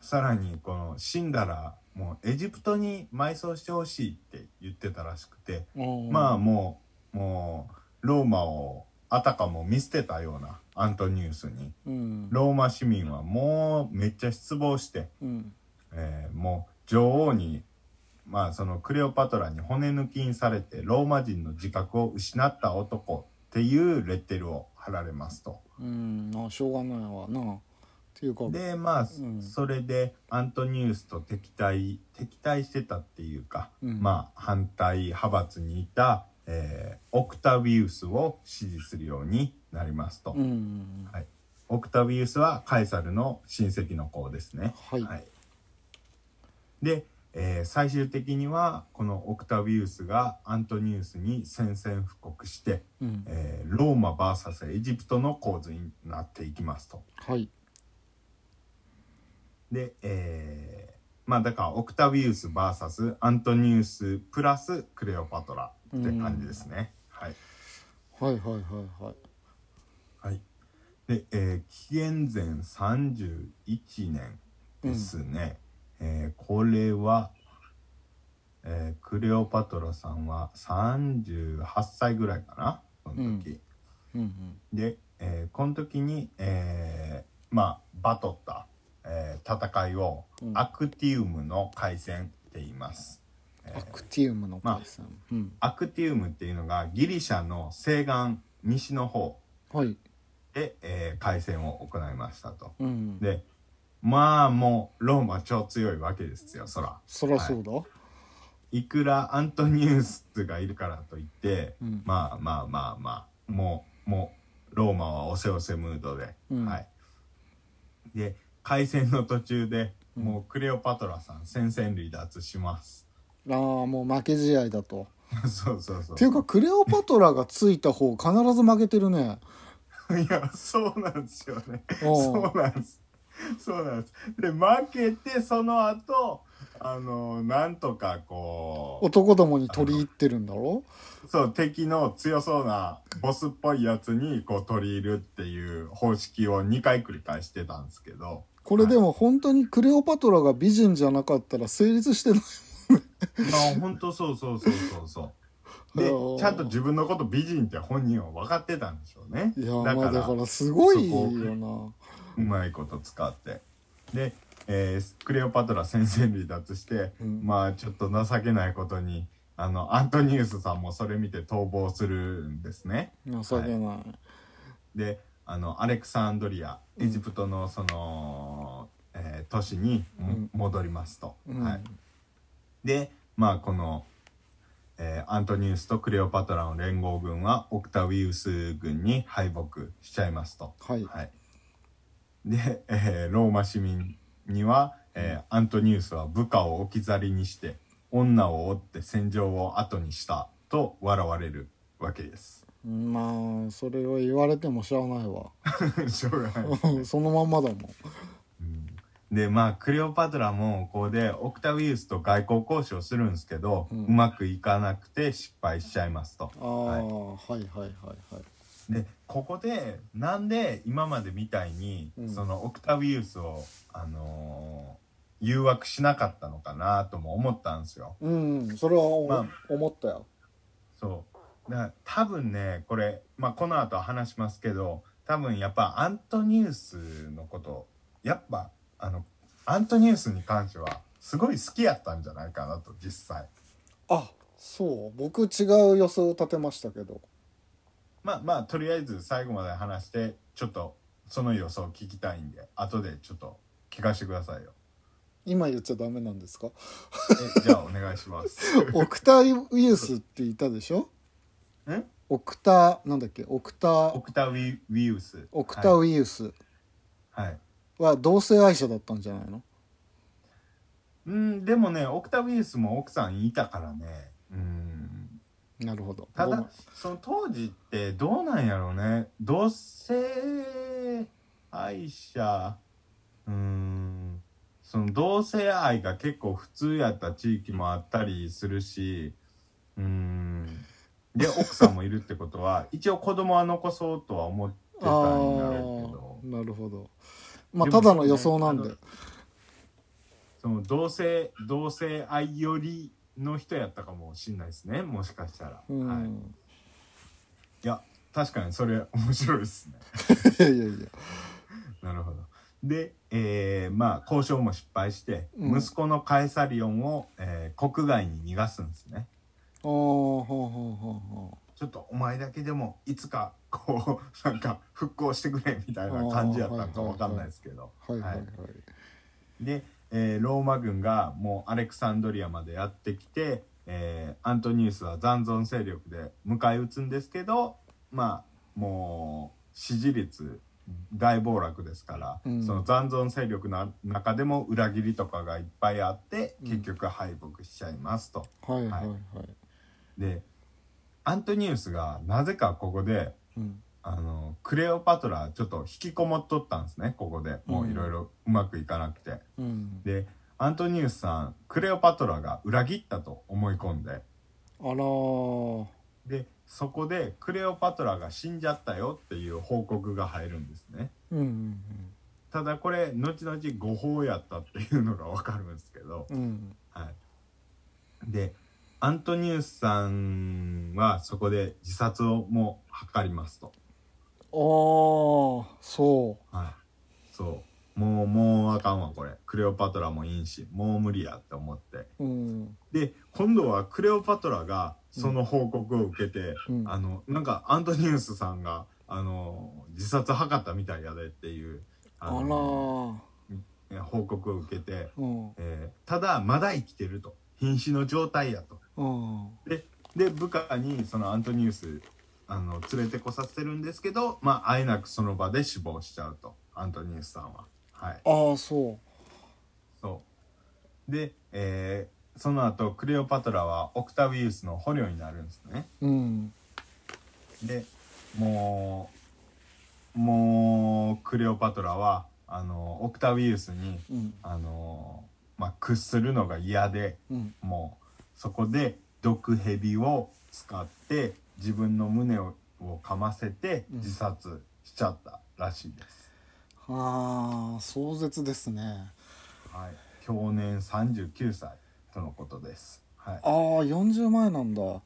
さらにこの死んだらもうエジプトに埋葬してほしいって言ってたらしくて、うん。まあもうもうローマをあたかも見捨てたようなアントニウスにうん。ローマ市民はもうめっちゃ失望して、うん。えーもう女王にまあそのクレオパトラに骨抜きにされてローマ人の自覚を失った男っていうレッテルを貼られますと。うんあしょうがないわなっていうかでまあ、うんそれでアントニウスと敵対敵対してたっていうか、うんまあ反対派閥にいた、えーオクタビウスを支持するようになりますと。うんうんはい、オクタビウスはカエサルの親戚の子ですね。はいはい、で、えー最終的にはこのオクタビウスがアントニウスに宣戦布告して、うんえーローマ VS エジプトの構図になっていきますと。はいで、えーまあだからオクタビウス VS アントニウスプラスクレオパトラって感じですね。はいはいはいはいはいはい。で、えー紀元前31年ですね。えーこれは、えークレオパトラさんは38歳ぐらいかな、その時。うん。うんで、えーこの時に、えーまあ、バトった、えー戦いを、うん。アクティウムの海戦って言います。えーアクティウムの解散うん。アクティウムっていうのがギリシャの西岸西の方はい。で、えー海戦を行いましたと。うん。でまあもうローマ超強いわけですよそらそらそうだ。い。くらアントニウスがいるからといって、うん。まあまあまあまあもうもうローマはおせおせムードで、うん。はい。で海戦の途中でうん。もうクレオパトラさん戦線離脱します。ああもう負け試合だと。そうそうそう。っていうかクレオパトラがついた方必ず負けてるね。いやそうなんですよね。そうなんです そうなんです。で負けてその後あのなんとかこう男どもに取り入ってるんだろ？そう敵の強そうなボスっぽいやつにこう取り入るっていう方式を2回繰り返してたんですけど。これでも本当にクレオパトラが美人じゃなかったら成立してないまあ本当そうそうそうそうそう。ではあちゃんと自分のこと美人って本人は分かってたんでしょうね。いやだからまあだからすごいよなうまいこと使って。でえークレオパトラ先生離脱して、うん。まあちょっと情けないことにあのアントニウスさんもそれ見て逃亡するんですね。情けない、であのアレクサンドリアうん。エジプトのその、えー都市にもうん。戻りますと。うん。はい、でまあこの、えーアントニウスとクレオパトラの連合軍はオクタウィウス軍に敗北しちゃいますと。はい。はい、で、えーローマ市民には、えーアントニウスは部下を置き去りにして女を追って戦場を後にしたと笑われるわけです。まあそれを言われてもしゃあないわ。しょうがない。そのまんまだもん。でまあクレオパトラもここでオクタウィウスと外交交渉するんですけど、ううんまくいかなくて失敗しちゃいますと。ああ、はい、はいはいはいはいでここでなんで今までみたいに、うん。そのオクタウィウスを、あのー誘惑しなかったのかなとも思ったんですよ。うんそれは思,、ま思ったよ。そう。だから多分ねこれ、まあ、この後話しますけど多分やっぱアントニウスのことやっぱあのアントニウスに関してはすごい好きやったんじゃないかなと実際。あそう。僕違う予想を立てましたけどまあまあとりあえず最後まで話してちょっとその予想聞きたいんで後でちょっと聞かせてくださいよ。今言っちゃダメなんですか？えじゃあお願いします。オクタウィウスって言ったでしょ？んオクタなんだっけ？オクタオクタウィウス。オクタウィウス。はい、は同性愛者だったんじゃないの？うんでもねオクタウィウスも奥さんいたからね。うんなるほど。ただその当時ってどうなんやろうね。同性愛者うーんその同性愛が結構普通やった地域もあったりするしうーん。で 奥さんもいるってことは一応子供は残そうとは思ってたんやろうけど。なるほど。まあただの予想なんで。ねその同性同性愛よりの人やったかもしれないですねもしかしたら、うん、はい、いや確かにそれ面白いですね。い、やいや なるほど。で、えーまあ交渉も失敗して、うん。息子のカエサリオンを、えー国外に逃がすんですね。ああほうほうほうほちょっとお前だけでもいつかこうなんか復興してくれみたいな感じやったんかわかんないですけど、うはいはい。はい、で、えーローマ軍がもうアレクサンドリアまでやってきて、えーアントニウスは残存勢力で迎え撃つんですけどまあもう支持率大暴落ですから、うん。その残存勢力の中でも裏切りとかがいっぱいあってうん。結局敗北しちゃいますと。はいはいはい、でアントニウスがなぜかここでうんクレオパトラちょっと引きこもっとったんですね。ここで。もういろいろうまくいかなくて。うん、でアントニウスさんクレオパトラが裏切ったと思い込んで。あらー。でそこでクレオパトラが死んじゃったよっていう報告が入るんですね。うんうんただこれ後々誤報やったっていうのが分かるんですけど、うんうん。はい、でアントニウスさんはそこで自殺をもう図りますと、ああそはい、そう。もうもうあかんわこれ。クレオパトラもいいしもう無理やって思って。ううん。で今度はクレオパトラがその報告を受けて、うん。あのなんかアントニウスさんがあの自殺図ったみたいやでっていうあのー。報告を受けて、うん。えーただまだ生きてると。瀕死の状態やと。うん。でで部下にそのアントニウスあの連れてこさせるんですけどまああえなくその場で死亡しちゃうとアントニウスさんは。はい。ああそそう。で、えーその後クレオパトラはオクタウィウスの捕虜になるんですね。ううん。でもうもうクレオパトラはあのオクタウィウスにうん。あの、まあ、屈するのが嫌でうん。もうそこで毒蛇を使って自分の胸をを噛ませてうん。自殺しちゃったらしいです、ああ壮絶ですね。はい。去年39歳とのことです。はい。ああ40前なんだ。へ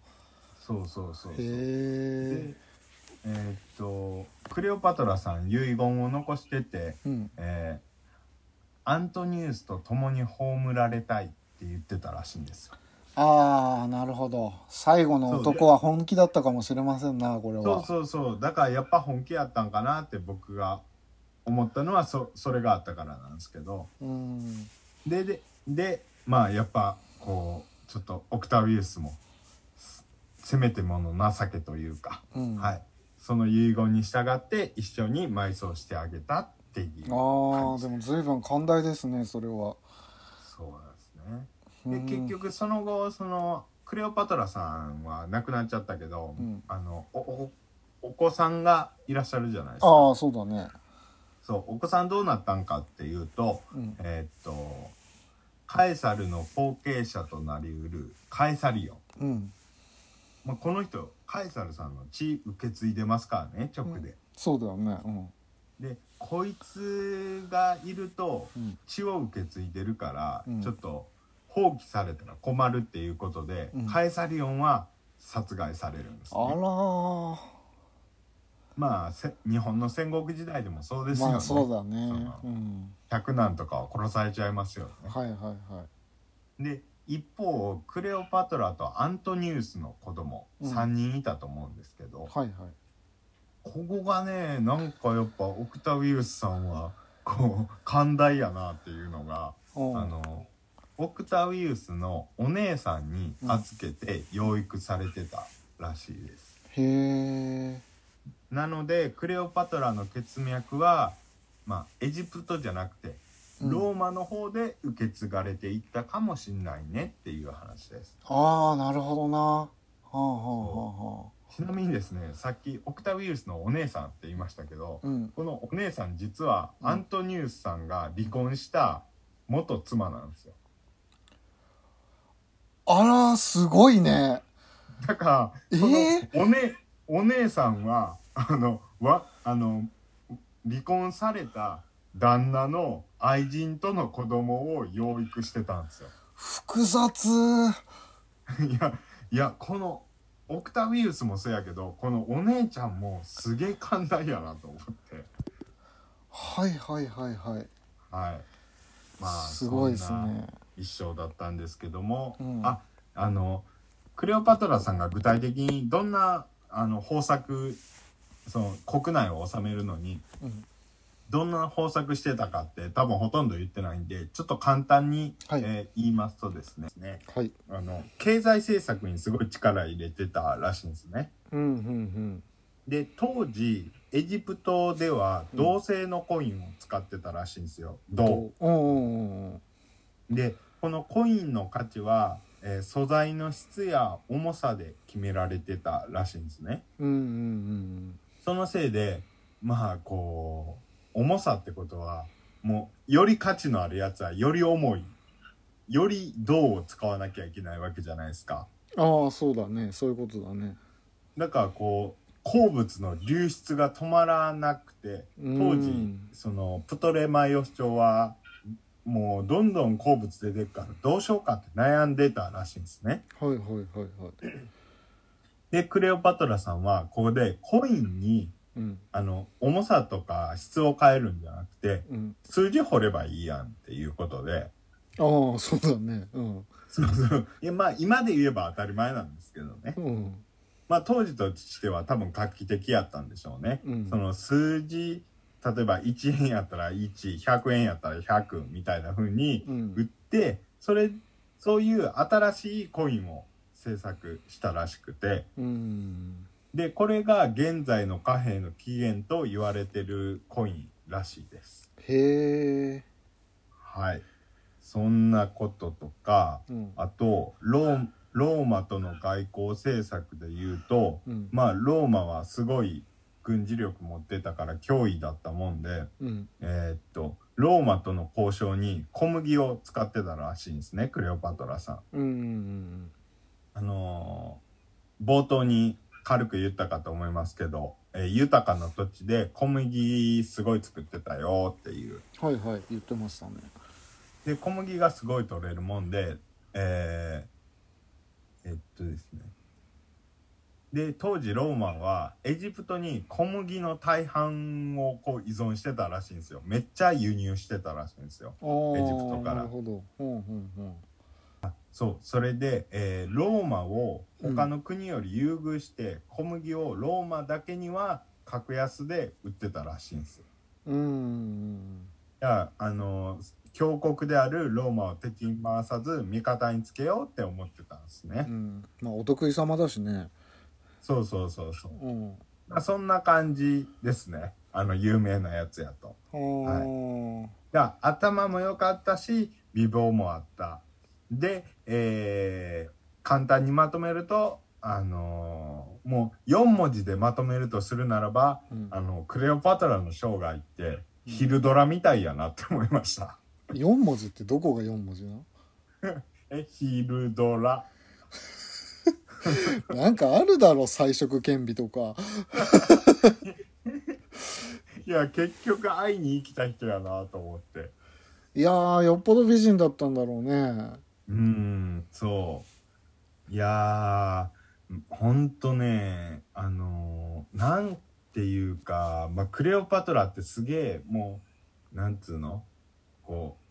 そうそうそうそう。え。でえーっとクレオパトラさん遺言を残してて、うん。えーアントニウスと共に葬られたいって言ってたらしいんですよ。ああなるほど。最後の男は本気だったかもしれませんなこれは。そうそうそう。だからやっぱ本気やったんかなって僕が思ったのはそそれがあったからなんですけど。うん。でででまあやっぱこうちょっとオクタウィウスもすせめてもの情けというか、うん。はい、その遺言に従って一緒に埋葬してあげたっていうああでも随分寛大ですねそれは。そうですね。うん。で結局その後そのクレオパトラさんは亡くなっちゃったけど、うん。あのおおお子さんがいらっしゃるじゃないですか。ああそうだね。そうお子さんどうなったんかっていうとうん。えーっとカエサルの後継者となりうるカエサリオ。ン、うん。まあ、この人カエサルさんの血受け継いでますからね直で。そうだよね。うん。でこいつがいるとうん。血を受け継いでるから、うん。ちょっと放棄されたら困るっていうことで、うん。カエサリオンは殺害されるんです、あらまあせ日本の戦国時代でもそうですよね、まあそうだね。うん。百男とかは殺されちゃいますよね。はいはいはい。で一方クレオパトラとアントニウスの子供うん。3人いたと思うんですけど、はいはい。ここがねなんかやっぱオクタウィウスさんはこう寛大やなっていうのがうん。あのオクタウィウスのお姉さんに預けて養育されてたらしいです、へえなのでクレオパトラの血脈はまあエジプトじゃなくてうん。ローマの方で受け継がれていったかもしんないねっていう話です。ああなるほどな。はあはあはちなみにですねさっきオクタウィウスのお姉さんって言いましたけどあうん。このお姉さん実はうんアントニウスさんが離婚した元妻なんですよあらすごいね。だから、えー？おねお姉さんはあのわあの離婚された旦那の愛人との子供を養育してたんですよ。複雑。いやいやこのオクタウィウスもそうやけどこのお姉ちゃんもすげえ寛大やなと思って。はいはいはいはい。はい。まあすごいですね一生だったんですけども、うん。ああのクレオパトラさんが具体的にどんなあの方策その国内を治めるのにうん。どんな方策してたかって多分ほとんど言ってないんでちょっと簡単に、はい。えー言いますとですねはい。あの経済政策にすごい力入れてたらしいんですね。うんうんで当時エジプトでは銅製のコインを使ってたらしいんですよ。うん銅。うんうんうんでこのコインの価値は、えー素材の質や重さで決められてたらしいんですね。うんうんうんそのせいでまあこう重さってことはもうより価値のあるやつはより重いより銅を使わなきゃいけないわけじゃないですか。ああそうだねそういうことだねだからこう鉱物の流出が止まらなくて当時うんそのプトレマイオス朝はもうどんどん鉱物出てくからどうしようかって悩んでたらしいんですね。はいはいはいはい。でクレオパトラさんはここでコインにうん。あの重さとか質を変えるんじゃなくてうん。数字掘ればいいやんっていうことで。ああそうだね。うん。そうそう。いやまあ今で言えば当たり前なんですけどね。うん。まあ当時としては多分画期的やったんでしょうね。うん。その数字例えば1円やったら1100円やったら100みたいな風にうん。売ってそれそういう新しいコインを制作したらしくて。うん。でこれが現在の貨幣の起源と言われてるコインらしいです。へえ。はい。そんなこととかうん。あとローローマとの外交政策で言うとうん。まあローマはすごい軍事力持ってたから脅威だったもんでうんえーっとローマとの交渉に小麦を使ってたらしいんですねクレオパトラさん。うんうんあのー冒頭に軽く言ったかと思いますけど、えー豊かな土地で小麦すごい作ってたよっていう。はいはい言ってましたねで小麦がすごい取れるもんで、えーえっとですねで当時ローマはエジプトに小麦の大半をこう依存してたらしいんですよ。めっちゃ輸入してたらしいんですよ。エジプトから。そうそれで、えーローマを他の国より優遇して、小麦をローマだけには格安で売ってたらしいんですよ。うんうんいやあの強国であるローマを敵に回さず味方につけようって思ってたんですね、うん。まあお得意様だしねそうそうそうそう。うん。まあそんな感じですね。あの有名なやつやと。あー。だ頭も良かったし美貌もあった。で、えー簡単にまとめるとあのーもう4文字でまとめるとするならばうん。あのクレオパトラの生涯って昼ドラみたいやなって思いました、4文字ってどこが4文字なの？え昼ドラ なんかあるだろ彩色兼備とか。いや結局会いに行きた人やなと思って。いやーよっぽど美人だったんだろうね。うんそう。いやーほんとねあのーなんていうか、まあ、クレオパトラってすげえもうなんつうの？こう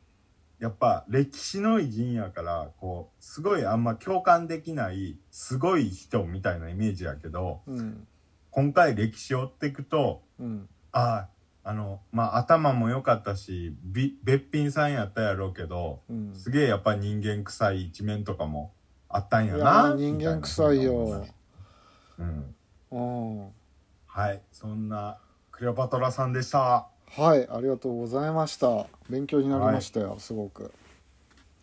やっぱ歴史の偉人やからこうすごいあんま共感できないすごい人みたいなイメージやけどうん。今回歴史を追っていくとうん。あああのまあ頭も良かったしびべっぴんさんやったやろうけどうん。すげえやっぱ人間臭い一面とかもあったんやなー人間臭いよ。うん。うん。はいそんなクレオパトラさんでしたはいありがとうございました。勉強になりましたよ、すごく。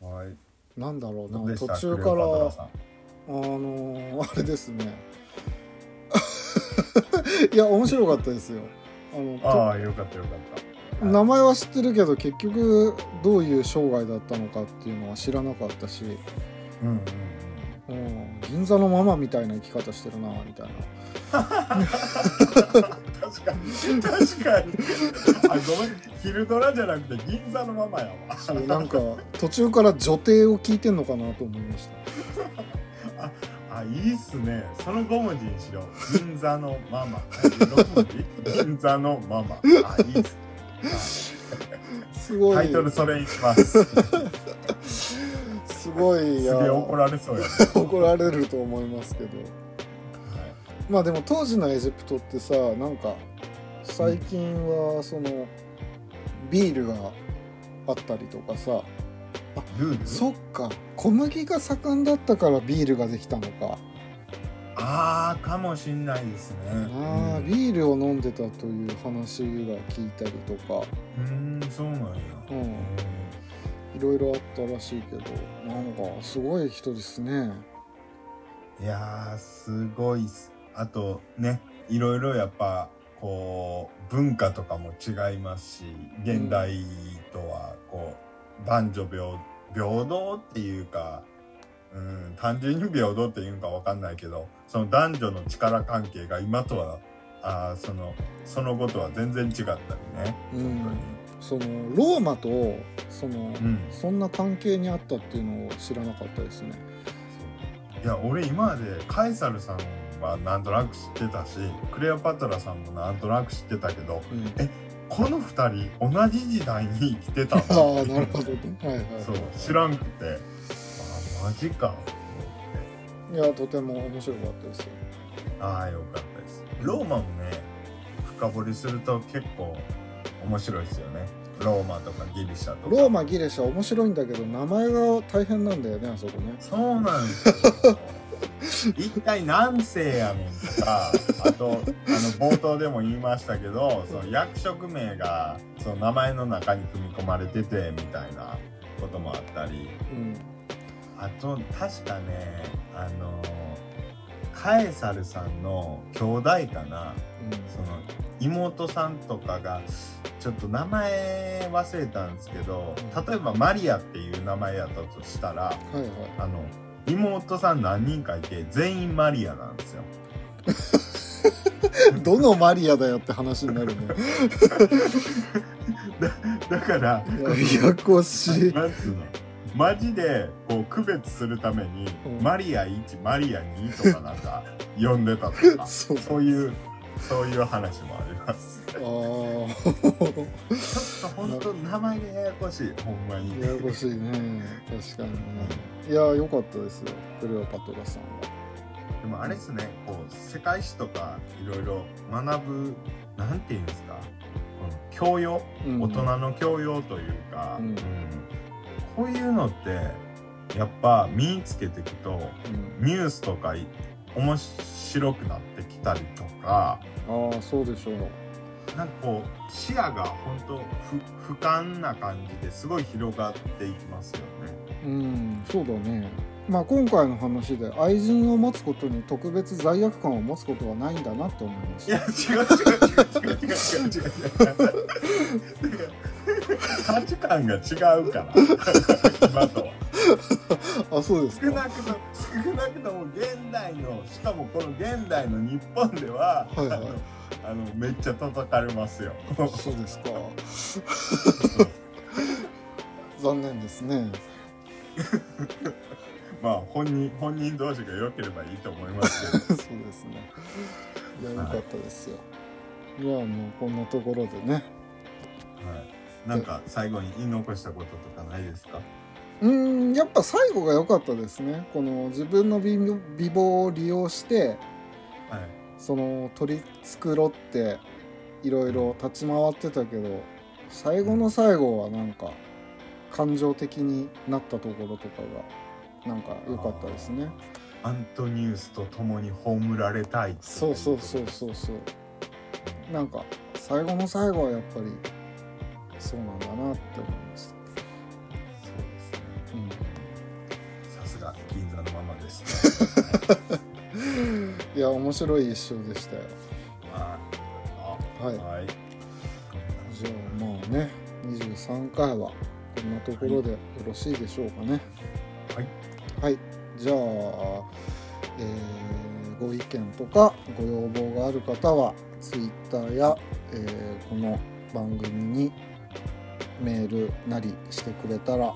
はい。なんだろうな途中からあのー あれですね。いや面白かったですよ。あのとああよかったよかった。名前は知ってるけど結局どういう生涯だったのかっていうのは知らなかったし、うんうんうん、銀座のママみたいな生き方してるなみたいな。確かに。確かに。あごめん。昼ドラじゃなくて銀座のままやわ。そうなんか途中から女帝を聞いてんのかなと思いました。あいいっすね。その5文字にしよう。銀座のママ。6文字？銀座のママ。あいいっすすごい。タイトルそれにしますすごいいやすげえ怒られそうやね、怒られると思いますけど。はいまあでも当時のエジプトってさなんか最近はそのビールがあったりとかさルール？そっか。小麦が盛んだったからビールができたのか。ああかもしんないですね。あーうん。ビールを飲んでたという話が聞いたりとか。うーんそうなんや。うんいろいろあったらしいけどなんかすごい人ですね。いやーすごいっす。あとねいろいろやっぱこう文化とかも違いますし現代とはこう男女平平等っていうか、うん、単純に平等っていうんかわかんないけどその男女の力関係が今とはあーそのその後とは全然違ったりねうん。本そのローマとその。うん。そんな関係にあったっていうのを知らなかったですね。いや俺今までカエサルさんはなんとなく知ってたしクレオパトラさんもなんとなく知ってたけどうん。この2人同じ時代に生きてたの？ああなるほどね。はいはいはいそう知らんくて。あマジかいやとても面白かったです。よああよかったです。ローマもね深掘りすると結構面白いですよね。ローマとかギリシャとか。ローマギリシャ面白いんだけど名前が大変なんだよねあそこね。そうなんですよ。一体何世やねんとか あとあの冒頭でも言いましたけどその役職名がその名前の中に組み込まれててみたいなこともあったり。うん。あと確かねあのカエサルさんの兄弟かな。その妹さんとかがちょっと名前忘れたんですけど例えばマリアっていう名前やったとしたらうんはい。あの妹さん何人かいて全員マリアなんですよ。は いどのマリアだよって話になるね。だからややこしいマジでこう区別するために、うん。マリア1マリア2とかなんか 呼んでたとか そうそう。いうそういう話もあります。ああちょっと本当名前がややこしい。ほんまに。ややこしいね。確かにね。いや良かったです。よクレオパトラさんは。でもあれですね。こう世界史とかいろいろ学ぶなんていうんですか、うん、教養うん。大人の教養というか、うんこういうのってやっぱ身につけていくと、うん、ニュースとか面白くなってきたりとかああそうでしょうなんかこう視野が本当ふ俯瞰な感じですごい広がっていきますよね。うんそうだねまあ、今回の話で愛人を持つことに特別罪悪感を持つことはないんだなって思いました。いや違う違う違う違う違う違う違う。価値観が違うから。今とは。あそうですか。少なくとも少なくとも現代のしかもこの現代の日本では、はいはい。あのめっちゃ叩かれますよ。そうですか。残念ですね。まあ本人本人同士が良ければいいと思いますけど。そうですね。いや良かったですよ。じゃあもうこんなところでね。はい。なんか最後に言い残したこととかないですか？うーんやっぱ最後が良かったですね。この自分の美美貌を利用してはい。その取り繕っていろいろ立ち回ってたけど最後の最後はなんか感情的になったところとかがなんか良かったですね。アントニウスと共に葬られたいそうそうそうそうそう。なんか最後の最後はやっぱりそうなんだなって思いました、そうですね。うさすが銀座のままです、ね。ん、いや面白い一生でしたよあはいあはい。じゃあまあね23回はこんなところでよろしいでしょうかねはい。はいじゃあ、えーご意見とかご要望がある方は Twitter や、えーこの番組にメールなりしてくれたら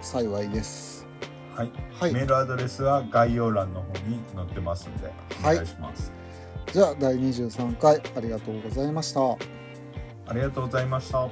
幸いです。はい、はい、メールアドレスは概要欄の方に載ってますんでお願いします。はい、じゃあ第23回ありがとうございました。ありがとうございました。